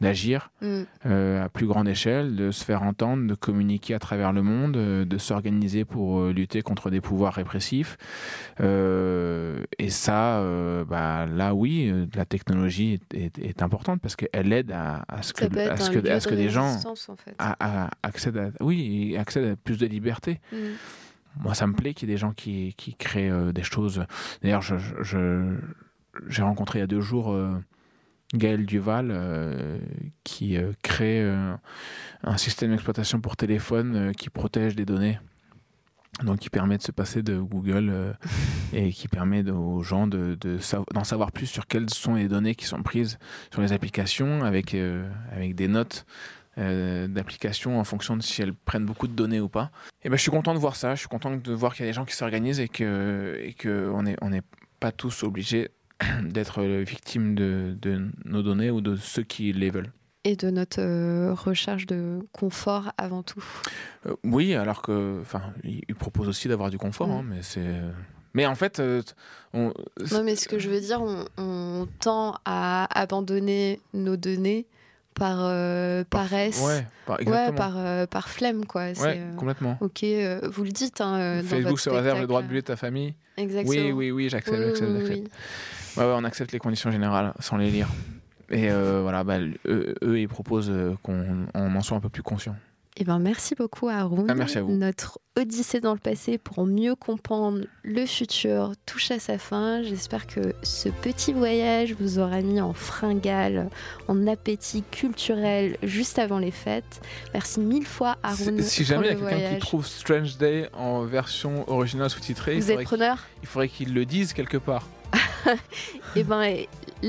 d'agir Mm. euh, à plus grande échelle, de se faire entendre, de communiquer à travers le monde, euh, de s'organiser pour euh, lutter contre des pouvoirs répressifs. Euh, et ça, bah, là oui, la technologie est, est- est importante parce qu'elle aide à, à ce que, à ce que, à ce de que des gens en fait. a- accèdent à, oui, accèdent à plus de liberté. Mm. Moi, ça me plaît qu'il y ait des gens qui, qui créent euh, des choses. D'ailleurs, j'ai rencontré il y a deux jours euh, Gaël Duval euh, qui euh, crée euh, un système d'exploitation pour téléphone qui protège des données. Donc, qui permet de se passer de Google et qui permet aux gens d'en savoir plus sur quelles sont les données qui sont prises sur les applications avec, avec des notes d'applications en fonction de si elles prennent beaucoup de données ou pas. Et ben, je suis content de voir ça. Je suis content de voir qu'il y a des gens qui s'organisent et que, et que n'est on n'est pas tous obligés d'être victimes de, de nos données ou de ceux qui les veulent. Et de notre euh, recherche de confort avant tout. Euh, oui, alors que, enfin, il propose aussi d'avoir du confort, Mm. hein, mais c'est. Mais en fait, euh, on, Non, mais ce que je veux dire, on, on tend à abandonner nos données par euh, paresse, ouais, par, ouais, exactement. par, euh, par flemme quoi. Ouais, euh, complètement. Ok, euh, vous le dites. Hein, dans Facebook votre se réserve le droit de buller ta famille. Exactement. Oui, oui, oui, j'accepte, Oui, j'accepte, oui, j'accepte. oui. On accepte les conditions générales sans les lire. Et voilà, bah, eux, eux, ils proposent qu'on on en soit un peu plus conscient. Eh ben, merci beaucoup Haroun. Ah, merci à vous. Notre odyssée dans le passé pour mieux comprendre le futur touche à sa fin. J'espère que ce petit voyage vous aura mis en fringale, en appétit culturel juste avant les fêtes. Merci mille fois Haroun. Si pour jamais il y a quelqu'un qui trouve Strange Day en version originale sous-titrée, il Vous êtes faudrait preneur? qu'il- il faudrait qu'il le dise quelque part. Eh ben,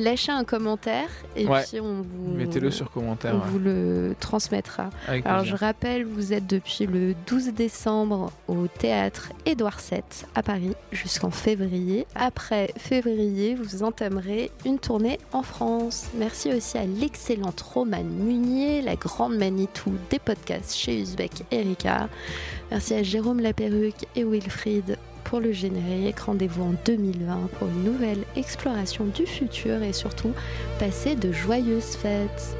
lâchez un commentaire et Ouais. puis on vous Mettez-le sur commentaire. On ouais. vous le transmettra. Avec Alors plaisir. je rappelle, vous êtes depuis le 12 décembre au théâtre Édouard VII à Paris jusqu'en février. Après février, vous entamerez une tournée en France. Merci aussi à l'excellente Romane Munier, la grande Manitou des podcasts chez Uzbek et Ricard. Merci à Jérôme Laperruque et Wilfried pour le générique. Rendez-vous en 2020 pour une nouvelle exploration du futur et surtout, passez de joyeuses fêtes.